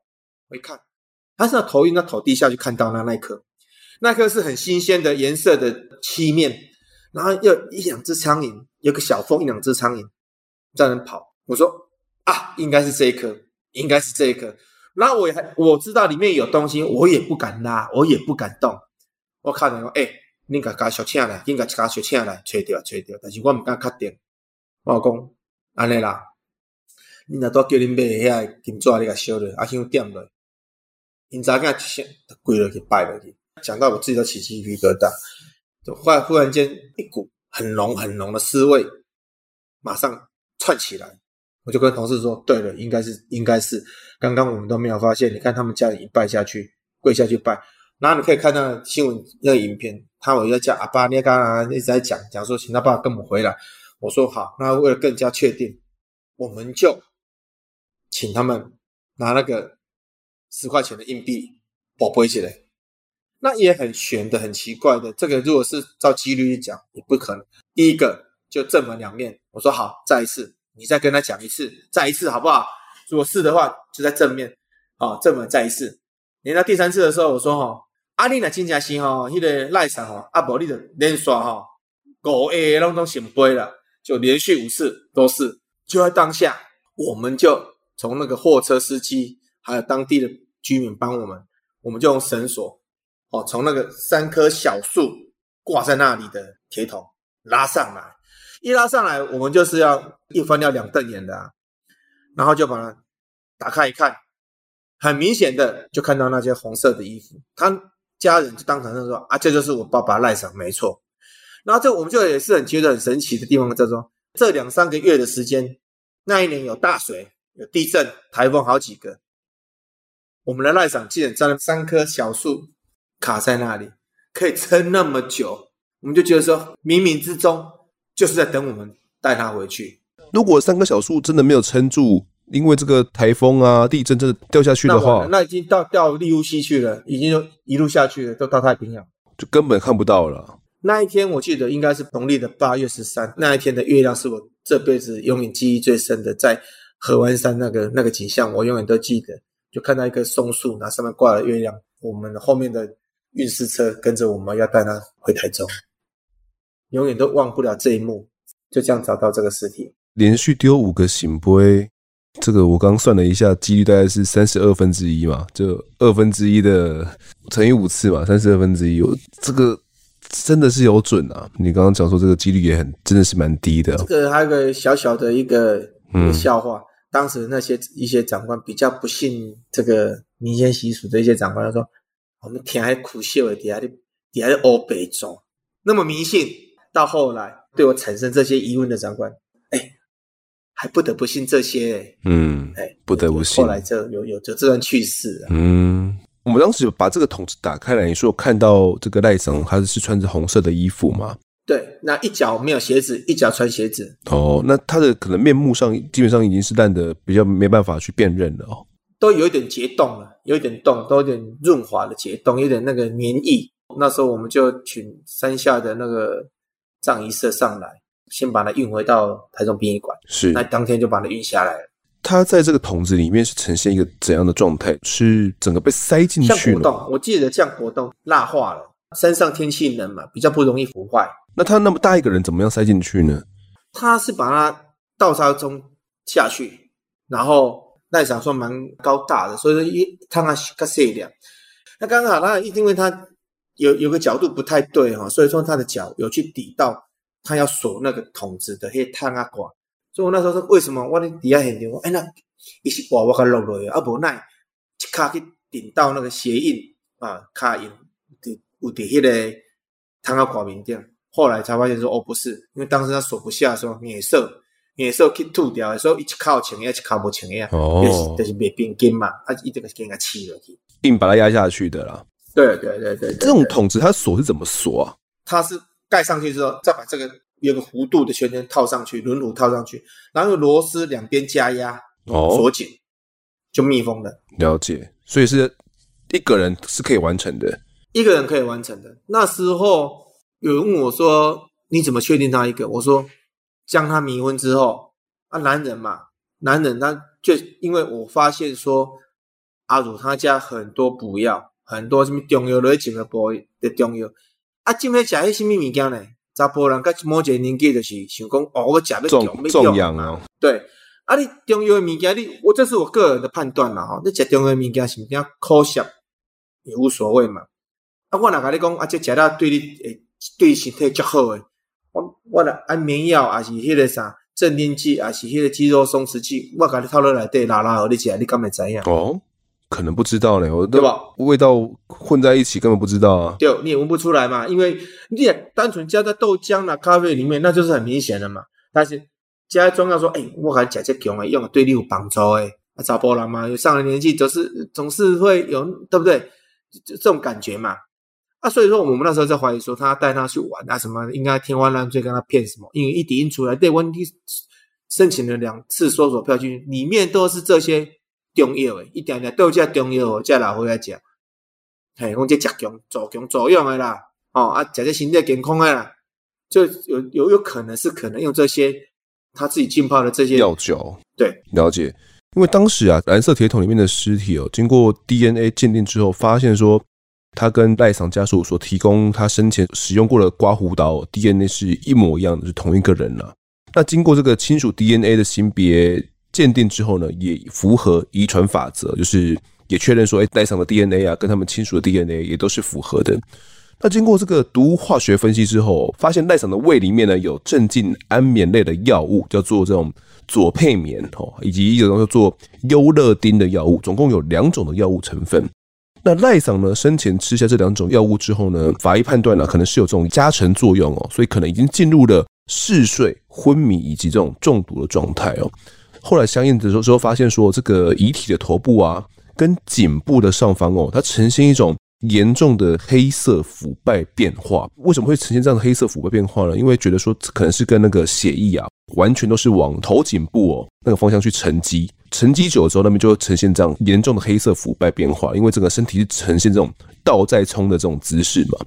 我一看，他是要投影到头低下去看到那那一颗，那颗是很新鲜的颜色的漆面，然后又一两只苍蝇，有个小蜂，一两只苍蝇在那跑。我说啊，应该是这一颗，应该是这一颗。然后我还我知道里面有东西，我也不敢拉，我也不敢动。我看到说，哎、欸，你甲加小请来，你甲加小请来，吹掉吹掉，但是我唔敢确定。我讲安尼啦。你若都叫恁买遐金纸，你甲烧了，啊，香点了，因查囝先跪落去拜落去，讲到我自己都起鸡皮疙瘩，就忽忽然间一股很浓很浓的尸味，马上窜起来，我就跟同事说：对了，应该是应该是，刚刚我们都没有发现，你看他们家里一拜下去，跪下去拜，然后你可以看到新闻那个影片，他我在叫阿爸，你刚刚一直在讲讲说请他爸跟我们回来，我说好，那为了更加确定，我们就。请他们拿那个十块钱的硬币宝贝起来，那也很玄的，很奇怪的。这个如果是照几率讲，也不可能。第一个就正门两面，我说好，再一次，你再跟他讲一次，再一次好不好？如果是的话，就在正面，啊，正门再一次。连到第三次的时候，我说哈，阿丽娜金家新哈，那个赖上哈，阿宝丽的连刷哈，五 A 那种显杯了，就连续五次都是，就在当下，我们就。从那个货车司机，还有当地的居民帮我们，我们就用绳索，哦，从那个三棵小树挂在那里的铁桶拉上来，一拉上来，我们就是要一翻要两瞪眼的啊，然后就把它打开一看，很明显的就看到那些红色的衣服，他家人就当场就说啊，这就是我爸爸赖上，没错。然后这我们就也是很觉得很神奇的地方，叫做这两三个月的时间，那一年有大水、有地震、台风好几个，我们的赖桑竟然栽了三棵小树卡在那里，可以撑那么久，我们就觉得说冥冥之中就是在等我们带他回去。如果三棵小树真的没有撑住，因为这个台风啊、地震真的掉下去的话，那，那已经到掉利乌溪去了，已经就一路下去了，都到太平洋，就根本看不到了。那一天我记得应该是农历的八月十三，那一天的月亮是我这辈子永远记忆最深的，在合欢山那个那个景象，我永远都记得。就看到一棵松树，那上面挂了月亮，我们后面的运尸车跟着我们要带他回台中，永远都忘不了这一幕。就这样找到这个尸体，连续丢五个醒杯。这个我刚算了一下，几率大概是三十二分之一嘛，就二分之一的乘以五次嘛，三十二分之一。我这个真的是有准啊！你刚刚讲说这个几率也很，真的是蛮低的。这个还有个小小的一个一个笑话，嗯、当时那些一些长官比较不信这个民间习俗的一些长官，他说：“我们天还苦秀的底下的底下的欧北中那么迷信。”到后来对我产生这些疑问的长官，哎。还不得不信这些、欸，嗯，哎，不得不信。后来就有有就这段趣事啊，嗯，我们当时把这个桶子打开来，你说看到这个赖桑他是穿着红色的衣服吗？对，那一脚没有鞋子，一脚穿鞋子。哦，那他的可能面目上基本上已经是烂的，比较没办法去辨认了哦。都有一点结冻了，有一点冻，都有点润滑的结冻，有点那个黏液。那时候我们就请山下的那个葬仪社上来。先把它运回到台中殡仪馆，是，那当天就把它运下来了。它在这个桶子里面是呈现一个怎样的状态？是整个被塞进去了？像果冻，我记得像果冻蜡化了。山上天气冷嘛，比较不容易腐坏。那他那么大一个人，怎么样塞进去呢？他是把它倒沙中下去，然后那场算蛮高大的，所以说一汤啊较细一点。那刚好他因为他有有个角度不太对哈，所以说他的脚有去抵到。他要锁那个桶子的，黑汤啊挂，所以我那时候说，为什么我的底下很牛？哎，那一是挂我卡落落去，啊无奈一卡去顶到那个鞋印啊，卡印的有的迄个汤啊挂面顶。后来才发现说，哦，不是，因为当时他锁不下，说野兽野兽去吐掉的时候，一靠前一靠不前呀，哦，就是没变紧嘛，啊，一这个给人家气了去，硬把它压下去的啦。对对对对，这种桶子它锁是怎么锁啊？它是。盖上去之后，再把这个有个弧度的圈圈套上去，轮毂套上去，然后用螺丝两边加压，哦，锁紧，就密封了。了解，所以是一个人是可以完成的，一个人可以完成的。那时候有人问我说：“你怎么确定他一个？”我说：“将他迷昏之后，啊，男人嘛，男人他就因为我发现说阿儒他家很多补药，很多什么中药类型的补的中药。”啊，今天吃迄什么物件呢？查甫人甲某一个年纪就是想讲哦，我食要重重养啊。对，啊，你中药的物件，你我这是我个人的判断啦吼。你食中药的物件是物件可惜也无所谓嘛。啊，我若甲你讲啊，这食了对你诶对身体较好诶。我我若安眠药还是迄个啥镇定剂，还是迄个肌肉松弛剂，我甲你套落内底拉拉好你食，你敢会知影？哦。可能不知道呢，我对吧？味道混在一起，根本不知道啊。对，你也闻不出来嘛，因为你也单纯加在豆浆啊、咖啡里面，那就是很明显的嘛。但是加在中药说，哎、欸，我还加这用啊，用对你有帮助哎。啊，查波人嘛，有上了年纪，总是总是会有，对不对？就这种感觉嘛。啊，所以说我们那时候在怀疑说，他带他去玩啊什么，应该天花乱坠跟他骗什么？因为一底印出来，对，问题申请了两次搜索票据，里面都是这些。中药诶，一点点都这中药哦，这老伙来食，嘿，讲这食强助强作用的啦，哦啊，食这身体健康的啦，就有有有可能是可能用这些他自己浸泡的这些药酒，对，了解。因为当时啊，蓝色铁桶里面的尸体哦，经过 DNA 鉴定之后，发现说他跟赖桑家属所提供他生前使用过的刮胡刀 DNA 是一模一样的，是同一个人了。那经过这个亲属 DNA 的性别。鉴定之后呢，也符合遗传法则，就是也确认说，哎，赖桑的 DNA 啊，跟他们亲属的 DNA 也都是符合的。那经过这个毒物化学分析之后，发现赖桑的胃里面呢有镇静安眠类的药物，叫做这种左配眠哦，以及一种叫做优乐丁的药物，总共有两种的药物成分。那赖桑呢生前吃下这两种药物之后呢，法医判断呢可能是有这种加成作用哦，所以可能已经进入了嗜睡、昏迷以及这种中毒的状态哦。后来相应的时候发现说，这个遗体的头部啊跟颈部的上方哦，它呈现一种。严重的黑色腐败变化，为什么会呈现这样的黑色腐败变化呢？因为觉得说可能是跟那个血液啊，完全都是往头颈部哦那个方向去沉积，沉积久了之后，那边就会呈现这样严重的黑色腐败变化。因为整个身体是呈现这种倒栽葱的这种姿势嘛。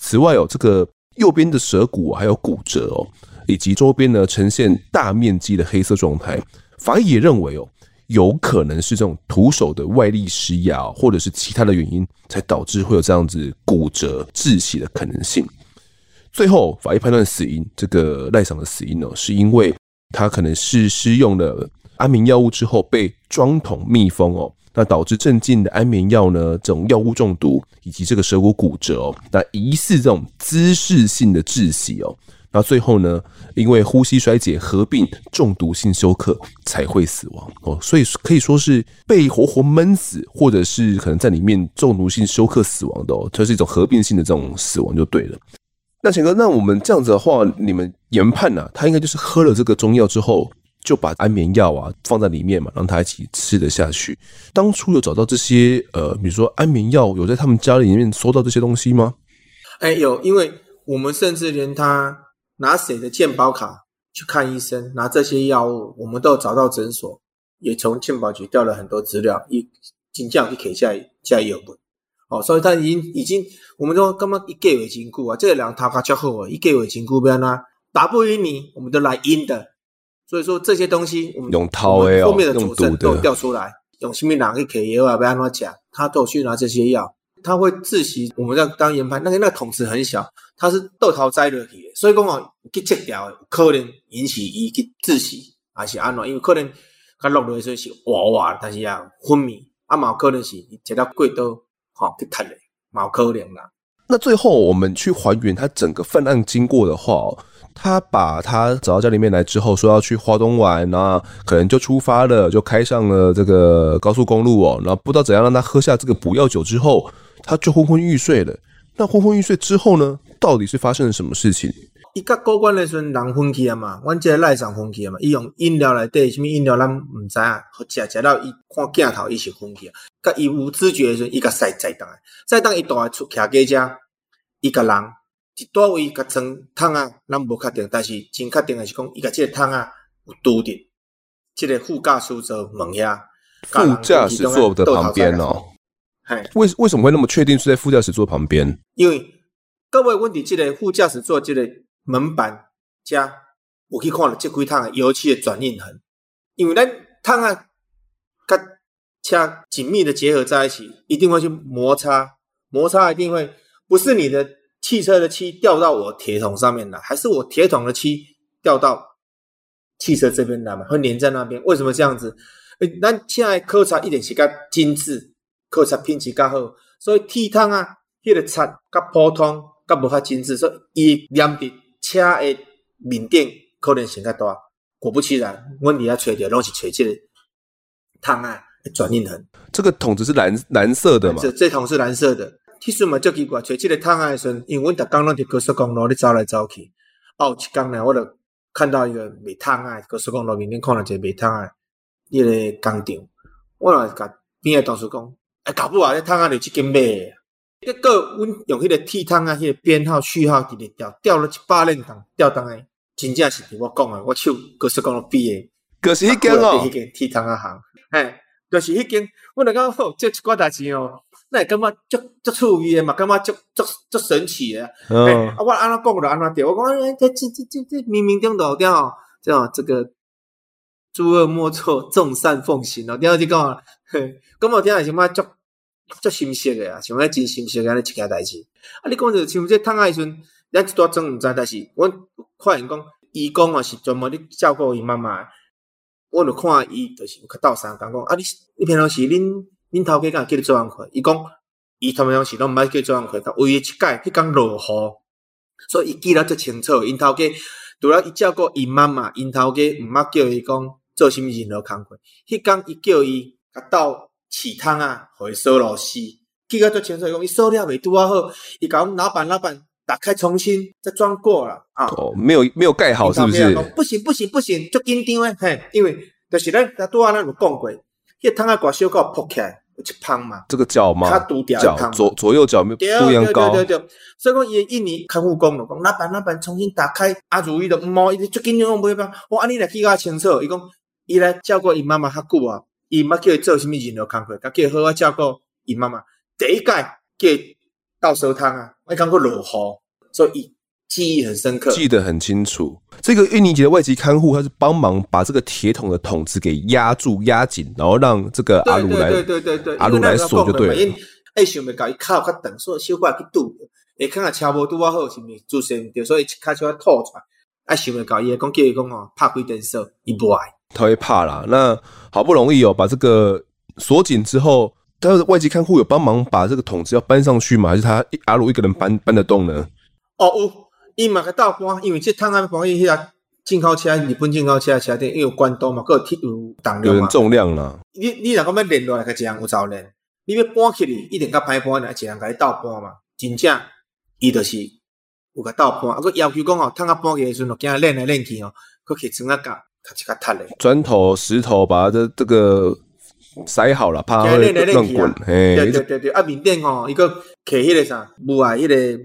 此外哦，这个右边的舌骨还有骨折哦，以及周边呢呈现大面积的黑色状态，法医也认为哦。有可能是这种徒手的外力施压，或者是其他的原因，才导致会有这样子骨折窒息的可能性。最后，法医判断死因，这个赖桑的死因呢，是因为他可能是施用了安眠药物之后被装桶密封哦，那导致镇静的安眠药呢这种药物中毒，以及这个舌骨骨折哦，那疑似这种姿势性的窒息哦。那最后呢，因为呼吸衰竭合并中毒性休克才会死亡哦，所以可以说是被活活闷死，或者是可能在里面中毒性休克死亡的哦，这是一种合并性的这种死亡就对了。那贤哥，那我们这样子的话，你们研判呢、啊？他应该就是喝了这个中药之后，就把安眠药啊放在里面嘛，让他一起吃得下去。当初有找到这些呃，比如说安眠药，有在他们家里面搜到这些东西吗？哎，有，因为我们甚至连他。拿谁的健保卡去看医生？拿这些药物，我们都有找到诊所，也从健保局调了很多资料，一进价一给下下药本。哦，所以他已经已经，我们说干嘛一个月经过啊？这个两头卡较好啊，一个月经过不要拿，打不赢你，我们都来阴的。所以说这些东西，我们用掏的后面的佐证都调出来，用什么哪个给药啊？不要乱讲，他都去拿这些药。他会窒息，我们在当研判，那个那个桶子很小，它是豆桃栽落去的，所以讲哦，去切掉可能引起伊去窒息，还是安怎？因为可能他落落去是哇哇，但是啊昏迷，啊嘛可能是切到过刀，吼去脱的，冇可能啦。那最后我们去还原他整个犯案经过的话，他把他找到家里面来之后，说要去花东玩，然后可能就出发了，就开上了这个高速公路哦，然后不知道怎样让他喝下这个补药酒之后。他就昏昏欲睡了。那昏昏欲睡之后呢？到底是发生了什么事情？伊甲高官的时阵，人昏去啊嘛，阮即个赖上昏去啊嘛。伊用饮料来对什么饮料，咱唔知啊。食食到伊看镜头，伊是昏去啊。甲伊无知觉的时阵，伊甲塞再当，再当伊大出徛家遮，伊甲人伫倒位甲装汤啊，咱无确定，但是真确定的是讲，伊甲这个汤啊有拄着，这个副驾驶座门遐，副驾驶座的旁边哦。为为什么会那么确定是在副驾驶座旁边？因为各位问题，这个副驾驶座这个门板加我可以看到这几趟油漆的转印痕，因为咱汤啊跟车紧密的结合在一起，一定会去摩擦，摩擦一定会不是你的汽车的漆掉到我铁桶上面来，还是我铁桶的漆掉到汽车这边来嘛？会粘在那边？为什么这样子？诶，咱现在考察一点是较精致。考察品质较好，所以铁桶啊，迄、那个擦较普通，较无法精致，所以伊粘伫车诶面顶可能性较大。果不其然，阮伫遐揣着拢是揣即个桶啊转印痕。这个桶子是蓝蓝色的嘛？这这桶是蓝色的。其实嘛，足奇怪，找即个桶啊的时阵，因为阮逐工拢伫高速公路咧走来走去。哦，有一工呢，我就看到一个卖桶啊，高速公路面顶看到一个卖桶啊，伊个工厂，我来甲边个同事讲。哎，搞不好这汤啊，就去跟卖。结果阮用迄个铁汤啊，迄个编号序号直直调，调了一百零桶，调当诶，真正是我讲诶，我手可是讲了比诶，可是迄间哦，迄间铁汤啊行，嘿，就是迄间，我来讲吼，这一寡代志哦，那会感觉足足趣味诶嘛，感觉足足足神奇诶。嗯，啊，我安怎讲就安怎调，我讲哎，这这这这这冥冥中都调哦，这样这个诸恶莫作，众善奉行哦，第二句讲啊。嘿，咁我听下什么足足心塞的啊，想要真心塞安尼一件代志。啊，你讲就像这汤爱顺，咱一多真毋知，但是我发现讲，伊讲啊是专门咧照顾伊妈妈。我着看伊就是较斗相共讲，啊，你你平常时恁恁头家敢会叫你做安怎？伊讲伊他们拢是拢毋爱叫做人去，唯一一届迄讲落雨，所以伊记得足清楚。因头家除了伊照顾伊妈妈，因头家毋捌叫伊讲做啥物任何工课。迄工伊叫伊甲倒起汤啊，互伊烧螺丝，记得足清楚。伊讲伊烧了未拄啊好，伊甲阮老板老板打开重新再装过了啊。哦，没有没有盖好是不是？不行不行不行，足紧张诶，嘿，因为就是咱拄啊咱有讲过，迄个汤啊，挂小可扑起来。一胖嘛，这个脚嘛，脚左左右脚没不一样高，对对对，所以讲伊印尼看护工了，讲老板老板重新打开阿如意的猫，伊最紧张，我袂办，我安尼来记较清楚，伊讲伊来照顾伊妈妈较久啊，伊毋叫伊做啥物任何工课，甲叫伊好好照顾伊妈妈。第一届叫伊倒烧汤啊，我讲过落雨，所以。记忆很深刻，记得很清楚。这个印尼籍的外籍看护，他是帮忙把这个铁桶的桶子给压住、压紧，然后让这个阿鲁来，对对对对，阿鲁来锁就对了。哎，想袂到伊靠较长，所以小可去堵，会看下车无拄啊好，是毋是做生对，所以卡就要吐出来。哎，想袂到伊讲叫伊讲哦，拍几点锁，伊不爱，他会怕啦。那好不容易哦，把这个锁紧之后，但是外籍看护有帮忙把这个桶子要搬上去吗？还是他阿鲁一个人搬搬得动呢？哦，有。伊嘛个倒搬，因为这趟安防疫迄个进口车，日本进口车车顶，因为有关东嘛，搁有铁有重量嘛，有重量啦。你你若讲要练落来，个一样有走练。你要搬起哩，一定较歹搬，来一人甲你倒搬嘛。真正伊就是有个倒搬，啊，佮要求讲哦，趟啊搬起来时阵哦，惊练来练去哦，佮起床啊甲，砖头、石头，把这这个塞好了，怕会乱滚。嘿，对对对对，啊，面顶吼，伊个起迄个啥，木啊迄个。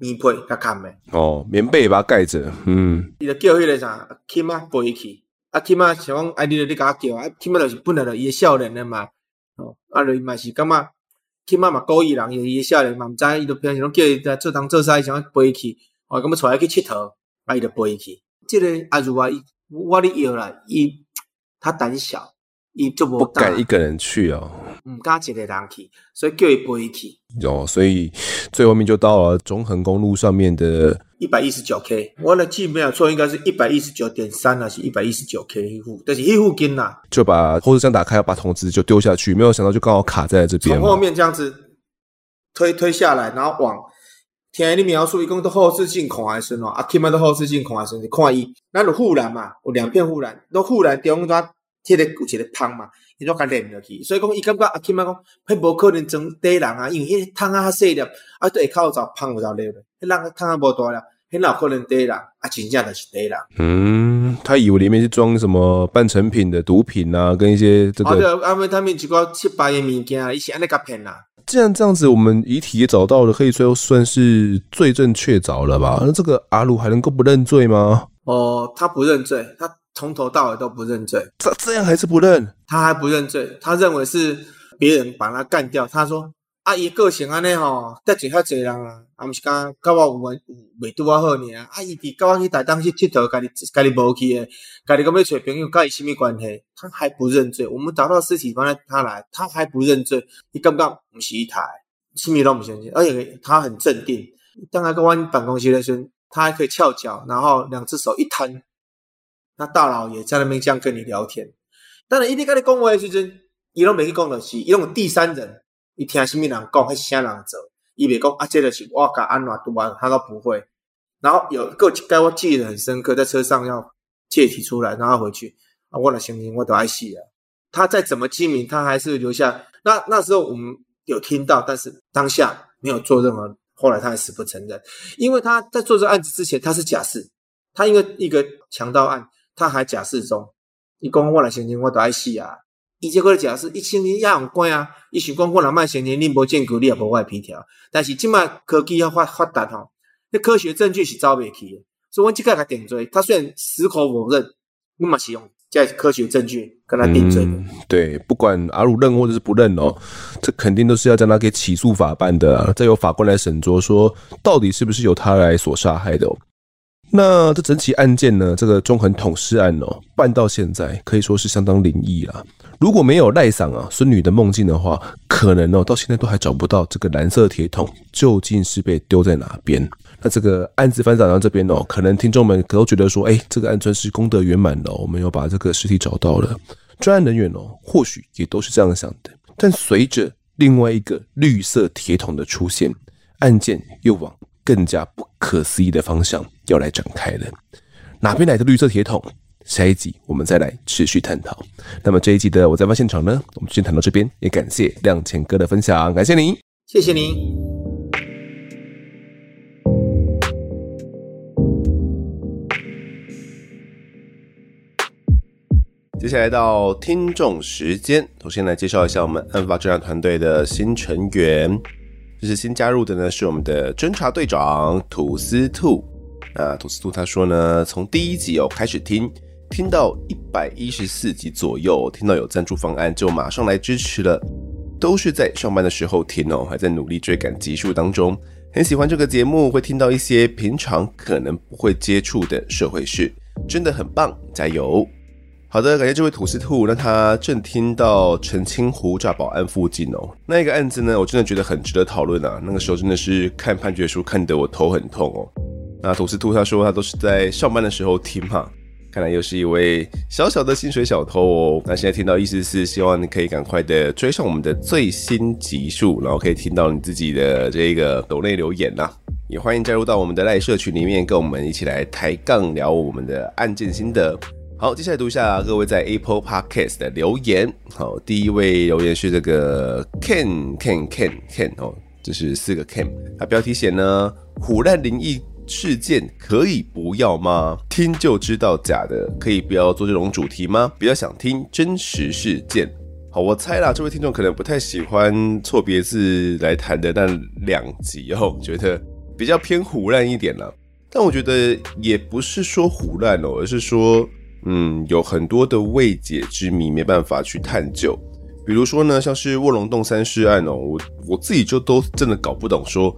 棉被较看的哦，棉被把它盖着，嗯。伊就叫迄个啥，Kim 啊背去，啊 Kim 啊像讲，啊你着你甲我叫，啊 Kim 啊就是本来就伊个少年的嘛，哦，啊就伊嘛是感觉，Kim 啊嘛故意人，伊个少年嘛毋知，伊就平常拢叫伊在做东做西，想背去，哦，咁要带伊去佚佗，啊伊就背去。这个阿如啊，我哩摇啦，伊 他胆小，伊就不敢一个人去哦。唔敢一个人去，所以叫伊背去。有、哦，所以最后面就到了中横公路上面的一百一十九 K。我的记没有错，应该是一百一十九点三，还是一百一十九 K 一户，但是一户金呐。就把后视镜打开，把桶子就丢下去，没有想到就刚好卡在这边。从后面这样子推推下来，然后往听你描述，一共都后视镜看还是喏？阿 Kim 都后视镜看还是？你看伊，那有护栏嘛？有两片护栏，那护栏中间贴的有一个桶嘛？伊都甲连落去，所以讲伊感觉阿 Kim 讲，迄无可能装底人啊，因为迄桶啊细粒，啊对下口就芳有就裂了，迄人个桶啊无大了，迄哪可能底人啊？真正就是底人。嗯，他以为里面是装什么半成品的毒品啊，跟一些这个。对，阿妹他们一个七八的物件，伊是安尼甲骗啦。既然这样子，我们遗体也找到了，可以说算是罪证确凿了吧？那这个阿鲁还能够不认罪吗？哦，他不认罪，他。从头到尾都不认罪，这这样还是不认？他还不认罪，他认为是别人把他干掉。他说：“阿姨个性安尼吼，得罪遐济人啊，啊毋是讲甲我有缘未拄啊好尔啊。阿姨伫甲我去台东去佚佗，家己家己无去诶，家己讲要找朋友，甲伊什么关系？他还不认罪。我们找到尸体放在他来，他还不认罪。你感觉毋是一台，什么都不相信，而且他很镇定。当他跟我办公室的时阵，他还可以翘脚，然后两只手一摊。”那大老爷在那边这样跟你聊天，当然，伊在跟你讲话的时阵，伊拢没去讲的是，伊用第三人，伊听什么人讲，还是啥人做，伊别讲啊，这个是我甲安怎读完，他都不会。然后有个该我记得很深刻，在车上要借题出来，然后回去啊，我的心情我都爱死啊。他再怎么机敏，他还是留下。那那时候我们有听到，但是当下没有做任何。后来他还死不承认，因为他在做这案子之前，他是假释，他因为一个强盗案。他还假释中，伊讲我来承认，我都爱死啊！伊这个假释，一千年也用关啊！伊想讲我若卖承认，你无见过，你也无法批条。但是即卖科技要发发达吼，那科学证据是走袂去的。所以我即个给他定罪，他虽然矢口否认，你嘛是用这科学证据跟他定罪。对，不管阿鲁认或者是不认哦，这肯定都是要将他给起诉法办的，再由法官来审酌，说到底是不是由他来所杀害的哦。那这整起案件呢？这个中横捅尸案哦，办到现在可以说是相当灵异了。如果没有赖桑啊孙女的梦境的话，可能哦到现在都还找不到这个蓝色铁桶究竟是被丢在哪边。那这个案子翻转到这边哦，可能听众们都觉得说，哎，这个案算是功德圆满了，我们又把这个尸体找到了。专案人员哦，或许也都是这样想的。但随着另外一个绿色铁桶的出现，案件又往更加不可思议的方向要来展开了。哪边来的绿色铁桶？下一集我们再来持续探讨。那么这一集的我在案发现场呢，我们先谈到这边，也感谢亮钱哥的分享，感谢您，谢谢您。接下来到听众时间，首先来介绍一下我们案发侦查团队的新成员。这是新加入的呢，是我们的侦查队长吐司兔。啊，吐司兔他说呢，从第一集哦开始听，听到一百一十四集左右，听到有赞助方案就马上来支持了。都是在上班的时候听哦，还在努力追赶集数当中。很喜欢这个节目，会听到一些平常可能不会接触的社会事，真的很棒，加油！好的，感谢这位吐司兔。那他正听到澄清湖诈保案附近哦，那一个案子呢，我真的觉得很值得讨论啊。那个时候真的是看判决书看得我头很痛哦。那吐司兔他说他都是在上班的时候听嘛，看来又是一位小小的薪水小偷哦。那现在听到意思是希望你可以赶快的追上我们的最新集数，然后可以听到你自己的这个抖内留言呐、啊。也欢迎加入到我们的赖社群里面，跟我们一起来抬杠聊我们的案件心得。好，接下来读一下各位在 Apple Podcast 的留言。好，第一位留言是这个 Ken Ken Ken Ken 哦，这是四个 Ken。他标题写呢，唬烂灵异事件可以不要吗？听就知道假的，可以不要做这种主题吗？比较想听真实事件。好，我猜啦，这位听众可能不太喜欢错别字来谈的那两集哦，觉得比较偏胡乱一点了。但我觉得也不是说胡乱哦，而是说。嗯，有很多的未解之谜没办法去探究，比如说呢，像是卧龙洞三尸案哦，我我自己就都真的搞不懂，说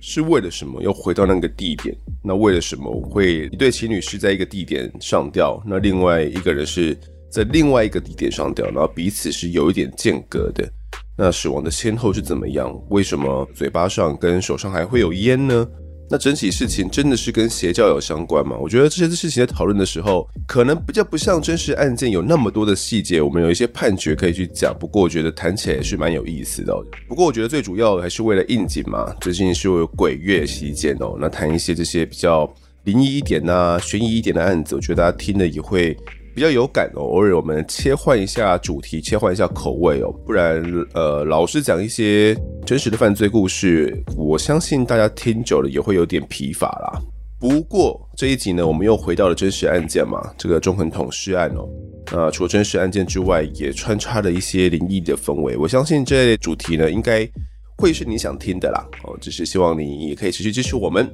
是为了什么要回到那个地点？那为了什么会一对情侣是在一个地点上吊，那另外一个人是在另外一个地点上吊，然后彼此是有一点间隔的，那死亡的先后是怎么样？为什么嘴巴上跟手上还会有烟呢？那整起事情真的是跟邪教有相关吗？我觉得这些事情在讨论的时候，可能比较不像真实案件有那么多的细节，我们有一些判决可以去讲。不过我觉得谈起来也是蛮有意思的。不过我觉得最主要的还是为了应景嘛，最近是有鬼月期间哦，那谈一些这些比较灵异一点呐、悬疑一点的案子，我觉得大家听了也会。比较有感哦，偶尔我们切换一下主题，切换一下口味哦，不然呃，老是讲一些真实的犯罪故事，我相信大家听久了也会有点疲乏啦。不过这一集呢，我们又回到了真实案件嘛，这个中横桶尸案哦，那除了真实案件之外，也穿插了一些灵异的氛围。我相信这类主题呢，应该会是你想听的啦。哦，只是希望你也可以持续支持我们。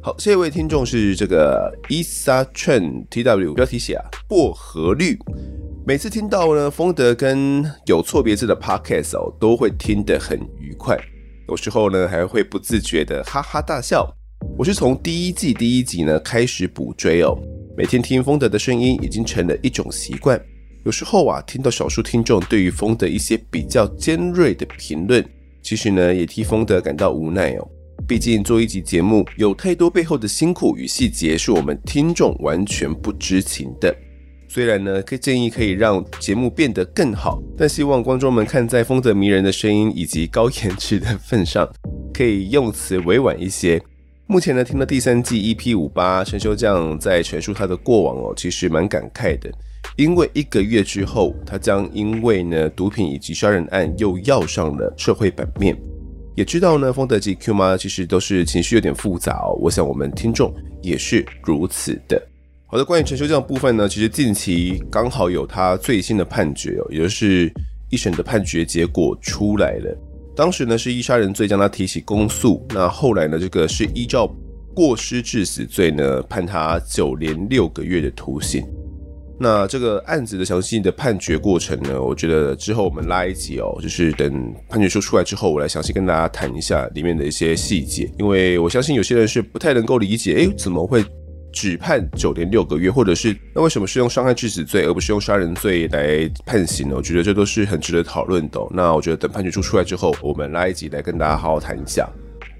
好，下一位听众是这个 Isa Chen TW，标题写啊，薄荷绿。每次听到呢，丰德跟有错别字的 Podcast 哦，都会听得很愉快，有时候呢还会不自觉的哈哈大笑。我是从第一季第一集呢开始补追哦，每天听丰德的声音已经成了一种习惯。有时候啊，听到少数听众对于丰德一些比较尖锐的评论，其实呢也替丰德感到无奈哦。毕竟做一集节目，有太多背后的辛苦与细节是我们听众完全不知情的。虽然呢，可建议可以让节目变得更好，但希望观众们看在丰德迷人的声音以及高颜值的份上，可以用词委婉一些。目前呢，听了第三季 EP 五八，陈修将在陈述他的过往哦，其实蛮感慨的，因为一个月之后，他将因为呢毒品以及杀人案又要上了社会版面。也知道呢，丰德及 Q 妈其实都是情绪有点复杂哦。我想我们听众也是如此的。好的，关于陈修这样的部分呢，其实近期刚好有他最新的判决哦，也就是一审的判决结果出来了。当时呢是依杀人罪将他提起公诉，那后来呢这个是依照过失致死罪呢判他九年六个月的徒刑。那这个案子的详细的判决过程呢，我觉得之后我们拉一集哦，就是等判决书出来之后，我来详细跟大家谈一下里面的一些细节，因为我相信有些人是不太能够理解，诶，怎么会只判九年六个月，或者是那为什么是用伤害致死罪而不是用杀人罪来判刑呢？我觉得这都是很值得讨论的。那我觉得等判决书出来之后，我们拉一集来跟大家好好谈一下。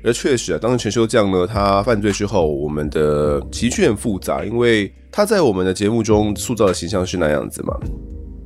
而确实啊，当时陈修将呢，他犯罪之后，我们的情绪很复杂，因为他在我们的节目中塑造的形象是那样子嘛。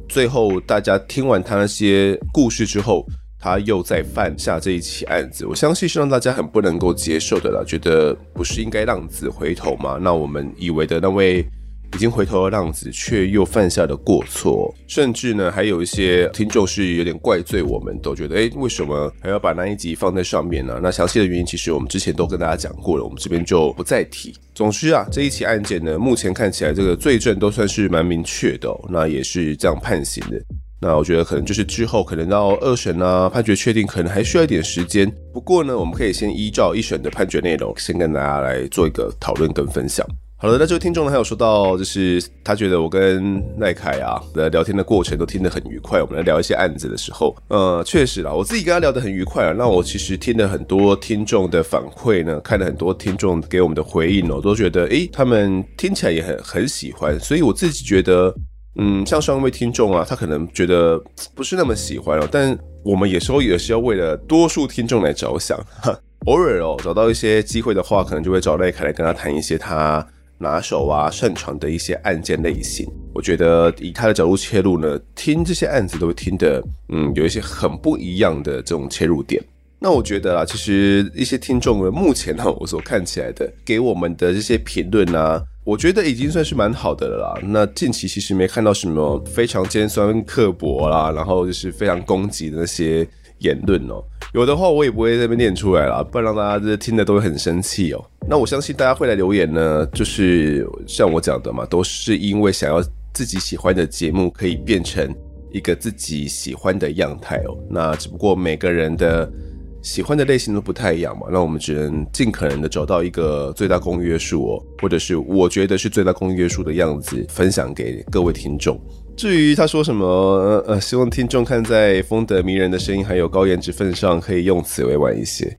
最后大家听完他那些故事之后，他又在犯下这一起案子，我相信是让大家很不能够接受的啦，觉得不是应该浪子回头吗？那我们以为的那位。已经回头的浪子，却又犯下了过错，甚至呢，还有一些听众是有点怪罪我们，都觉得，哎，为什么还要把那一集放在上面呢？那详细的原因，其实我们之前都跟大家讲过了，我们这边就不再提。总之啊，这一起案件呢，目前看起来这个罪证都算是蛮明确的，那也是这样判刑的。那我觉得可能就是之后可能到二审啊，判决确定，可能还需要一点时间。不过呢，我们可以先依照一审的判决内容，先跟大家来做一个讨论跟分享。好了，那这位听众呢，还有说到，就是他觉得我跟赖凯啊的聊天的过程都听得很愉快。我们来聊一些案子的时候，呃，确实啦，我自己跟他聊得很愉快啊。那我其实听了很多听众的反馈呢，看了很多听众给我们的回应哦，我都觉得，诶，他们听起来也很很喜欢。所以我自己觉得，嗯，像上一位听众啊，他可能觉得不是那么喜欢哦，但我们有时候也是要为了多数听众来着想。哈，偶尔哦，找到一些机会的话，可能就会找赖凯来跟他谈一些他。拿手啊，擅长的一些案件类型，我觉得以他的角度切入呢，听这些案子都会听得，嗯，有一些很不一样的这种切入点。那我觉得啊，其实一些听众呢，目前呢，我所看起来的给我们的这些评论啊，我觉得已经算是蛮好的了啦。那近期其实没看到什么非常尖酸刻薄啦，然后就是非常攻击的那些言论哦。有的话我也不会在这边念出来啦，不然让大家这听的都会很生气哦。那我相信大家会来留言呢，就是像我讲的嘛，都是因为想要自己喜欢的节目可以变成一个自己喜欢的样态哦。那只不过每个人的喜欢的类型都不太一样嘛，那我们只能尽可能的找到一个最大公约数，或者是我觉得是最大公约数的样子分享给各位听众。至于他说什么，呃，希望听众看在风德迷人的声音还有高颜值份上，可以用词委婉一些。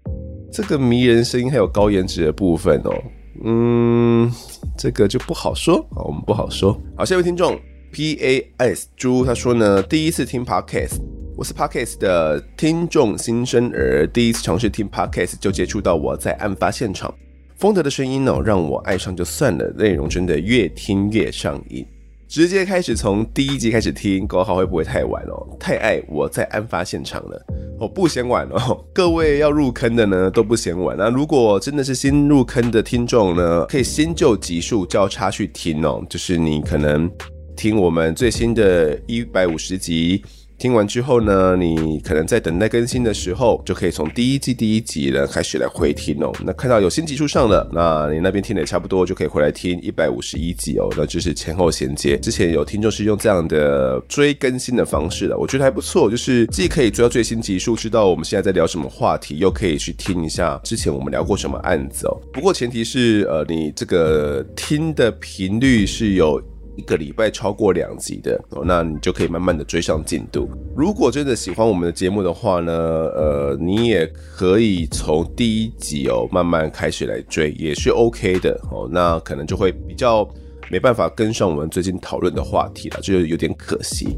这个迷人声音还有高颜值的部分哦，嗯，这个就不好说啊，我们不好说。好，下一位听众 P A S 猪他说呢，第一次听 Podcast，我是 Parkes 的听众新生儿，第一次尝试听 Parkes 就接触到我在案发现场，丰德的声音哦，让我爱上就算了，内容真的越听越上瘾。直接开始从第一集开始听，搞好会不会太晚哦？太爱我在案发现场了哦，不嫌晚哦。各位要入坑的呢都不嫌晚。那如果真的是新入坑的听众呢，可以新旧集数交叉去听哦。就是你可能听我们最新的一百五十集。听完之后呢，你可能在等待更新的时候，就可以从第一季第一集呢开始来回听哦。那看到有新集数上了，那你那边听的也差不多，就可以回来听一百五十一集哦。那就是前后衔接。之前有听众是用这样的追更新的方式的，我觉得还不错，就是既可以追到最新集数，知道我们现在在聊什么话题，又可以去听一下之前我们聊过什么案子哦。不过前提是，呃，你这个听的频率是有。一个礼拜超过两集的哦，那你就可以慢慢的追上进度。如果真的喜欢我们的节目的话呢，呃，你也可以从第一集哦慢慢开始来追，也是 OK 的哦。那可能就会比较没办法跟上我们最近讨论的话题了，就有点可惜。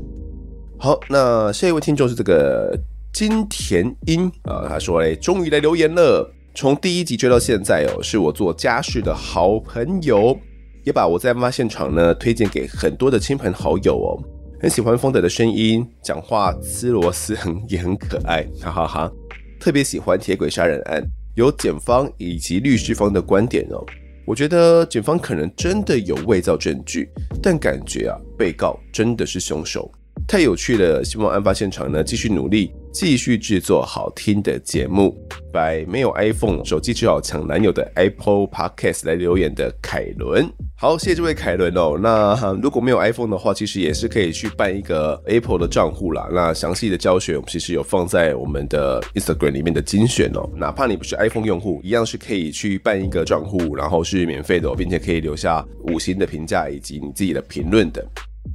好，那下一位听众是这个金田英啊，他说嘞，终于来留言了，从第一集追到现在哦，是我做家事的好朋友。也把我在案发现场呢推荐给很多的亲朋好友哦，很喜欢风德的声音，讲话吃螺丝很 也很可爱，哈哈哈。特别喜欢铁轨杀人案，有检方以及律师方的观点哦。我觉得检方可能真的有伪造证据，但感觉啊，被告真的是凶手。太有趣了，希望案发现场呢继续努力，继续制作好听的节目。拜没有 iPhone 手机只好抢男友的 Apple Podcast 来留言的凯伦，好，谢谢这位凯伦哦。那如果没有 iPhone 的话，其实也是可以去办一个 Apple 的账户啦。那详细的教学我们其实有放在我们的 Instagram 里面的精选哦。哪怕你不是 iPhone 用户，一样是可以去办一个账户，然后是免费的，并且可以留下五星的评价以及你自己的评论的。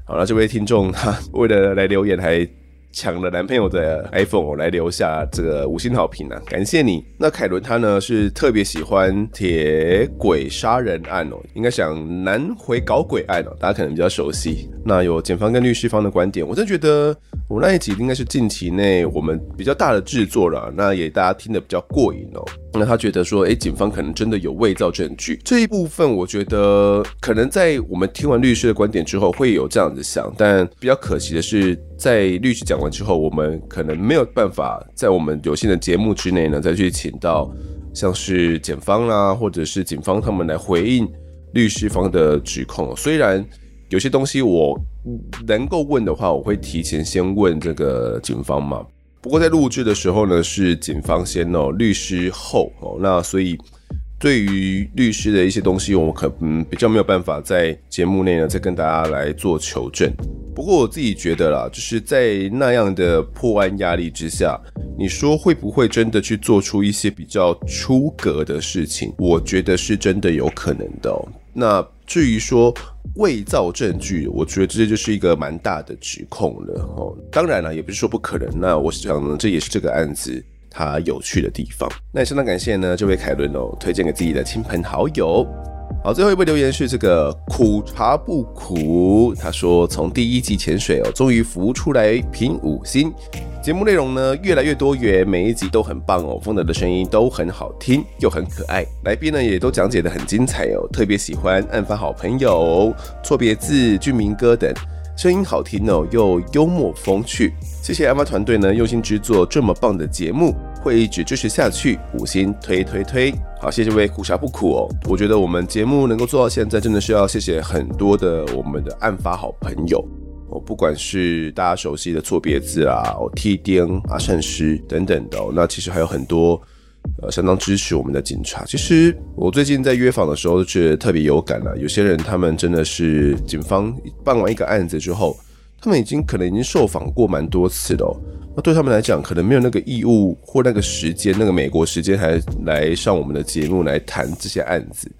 好了，这位听众他 为了来留言，还抢了男朋友的 iPhone 来留下这个五星好评啊，感谢你。那凯伦他呢是特别喜欢铁轨杀人案哦，应该想南回搞鬼案哦，大家可能比较熟悉。那有检方跟律师方的观点，我真觉得我那一集应该是近期内我们比较大的制作了，那也大家听得比较过瘾哦。那他觉得说，哎，警方可能真的有伪造证据这一部分，我觉得可能在我们听完律师的观点之后会有这样子想，但比较可惜的是，在律师讲完之后，我们可能没有办法在我们有限的节目之内呢，再去请到像是检方啦，或者是警方他们来回应律师方的指控。虽然有些东西我能够问的话，我会提前先问这个警方嘛。不过在录制的时候呢，是警方先哦，律师后哦，那所以对于律师的一些东西，我可嗯比较没有办法在节目内呢再跟大家来做求证。不过我自己觉得啦，就是在那样的破案压力之下，你说会不会真的去做出一些比较出格的事情？我觉得是真的有可能的哦。那至于说伪造证据，我觉得这就是一个蛮大的指控了哦。当然了，也不是说不可能。那我想呢，这也是这个案子它有趣的地方。那也相当感谢呢，这位凯伦哦，推荐给自己的亲朋好友。好，最后一位留言是这个苦茶不苦，他说从第一季潜水哦，终于浮出来评五星。节目内容呢越来越多元，每一集都很棒哦，风德的声音都很好听又很可爱，来宾呢也都讲解得很精彩哦，特别喜欢案发好朋友、错别字、俊明哥等，声音好听哦又幽默风趣，谢谢案发团队呢用心制作这么棒的节目。会一直支持下去，五星推推推，好，谢谢各位苦茶不苦哦。我觉得我们节目能够做到现在，真的是要谢谢很多的我们的案发好朋友哦，不管是大家熟悉的错别字啊、T 钉啊、善师等等的，那其实还有很多呃相当支持我们的警察。其实我最近在约访的时候，觉得特别有感了。有些人他们真的是警方办完一个案子之后，他们已经可能已经受访过蛮多次了。那对他们来讲，可能没有那个义务或那个时间，那个美国时间，还来上我们的节目来谈这些案子。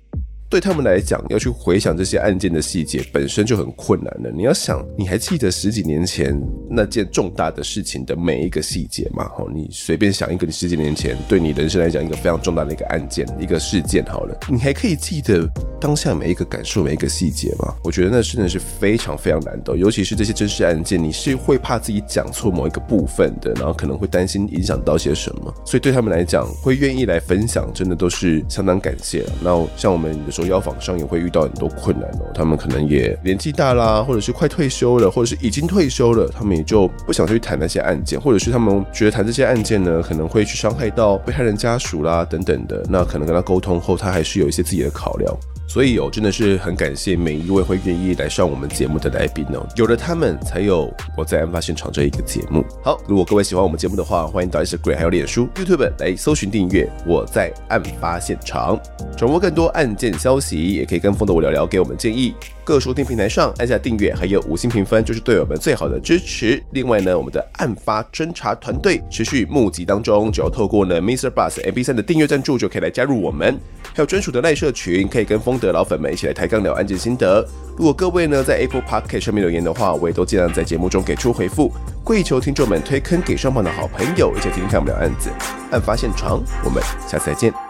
对他们来讲，要去回想这些案件的细节，本身就很困难了。你要想，你还记得十几年前那件重大的事情的每一个细节吗？好，你随便想一个，你十几年前对你人生来讲一个非常重大的一个案件、一个事件，好了，你还可以记得当下每一个感受、每一个细节吗？我觉得那真的是非常非常难的，尤其是这些真实案件，你是会怕自己讲错某一个部分的，然后可能会担心影响到些什么。所以对他们来讲，会愿意来分享，真的都是相当感谢了。那像我们。说邀访上也会遇到很多困难哦，他们可能也年纪大啦，或者是快退休了，或者是已经退休了，他们也就不想去谈那些案件，或者是他们觉得谈这些案件呢，可能会去伤害到被害人家属啦等等的，那可能跟他沟通后，他还是有一些自己的考量。所以哦，真的是很感谢每一位会愿意来上我们节目的来宾哦，有了他们，才有我在案发现场这一个节目。好，如果各位喜欢我们节目的话，欢迎到 Instagram 还有脸书、YouTube 来搜寻订阅我在案发现场，掌握更多案件消息，也可以跟风的我聊聊，给我们建议。各收听平台上按下订阅，还有五星评分，就是对我们最好的支持。另外呢，我们的案发侦查团队持续募集当中，只要透过呢 Mr. Bus MP3 的订阅赞助，就可以来加入我们。还有专属的赖社群，可以跟丰的老粉们一起来抬杠聊案件心得。如果各位呢在 Apple Park 上面留言的话，我也都尽量在节目中给出回复。跪求听众们推坑给双方的好朋友，一起听听看不了案子。案发现场，我们下次再见。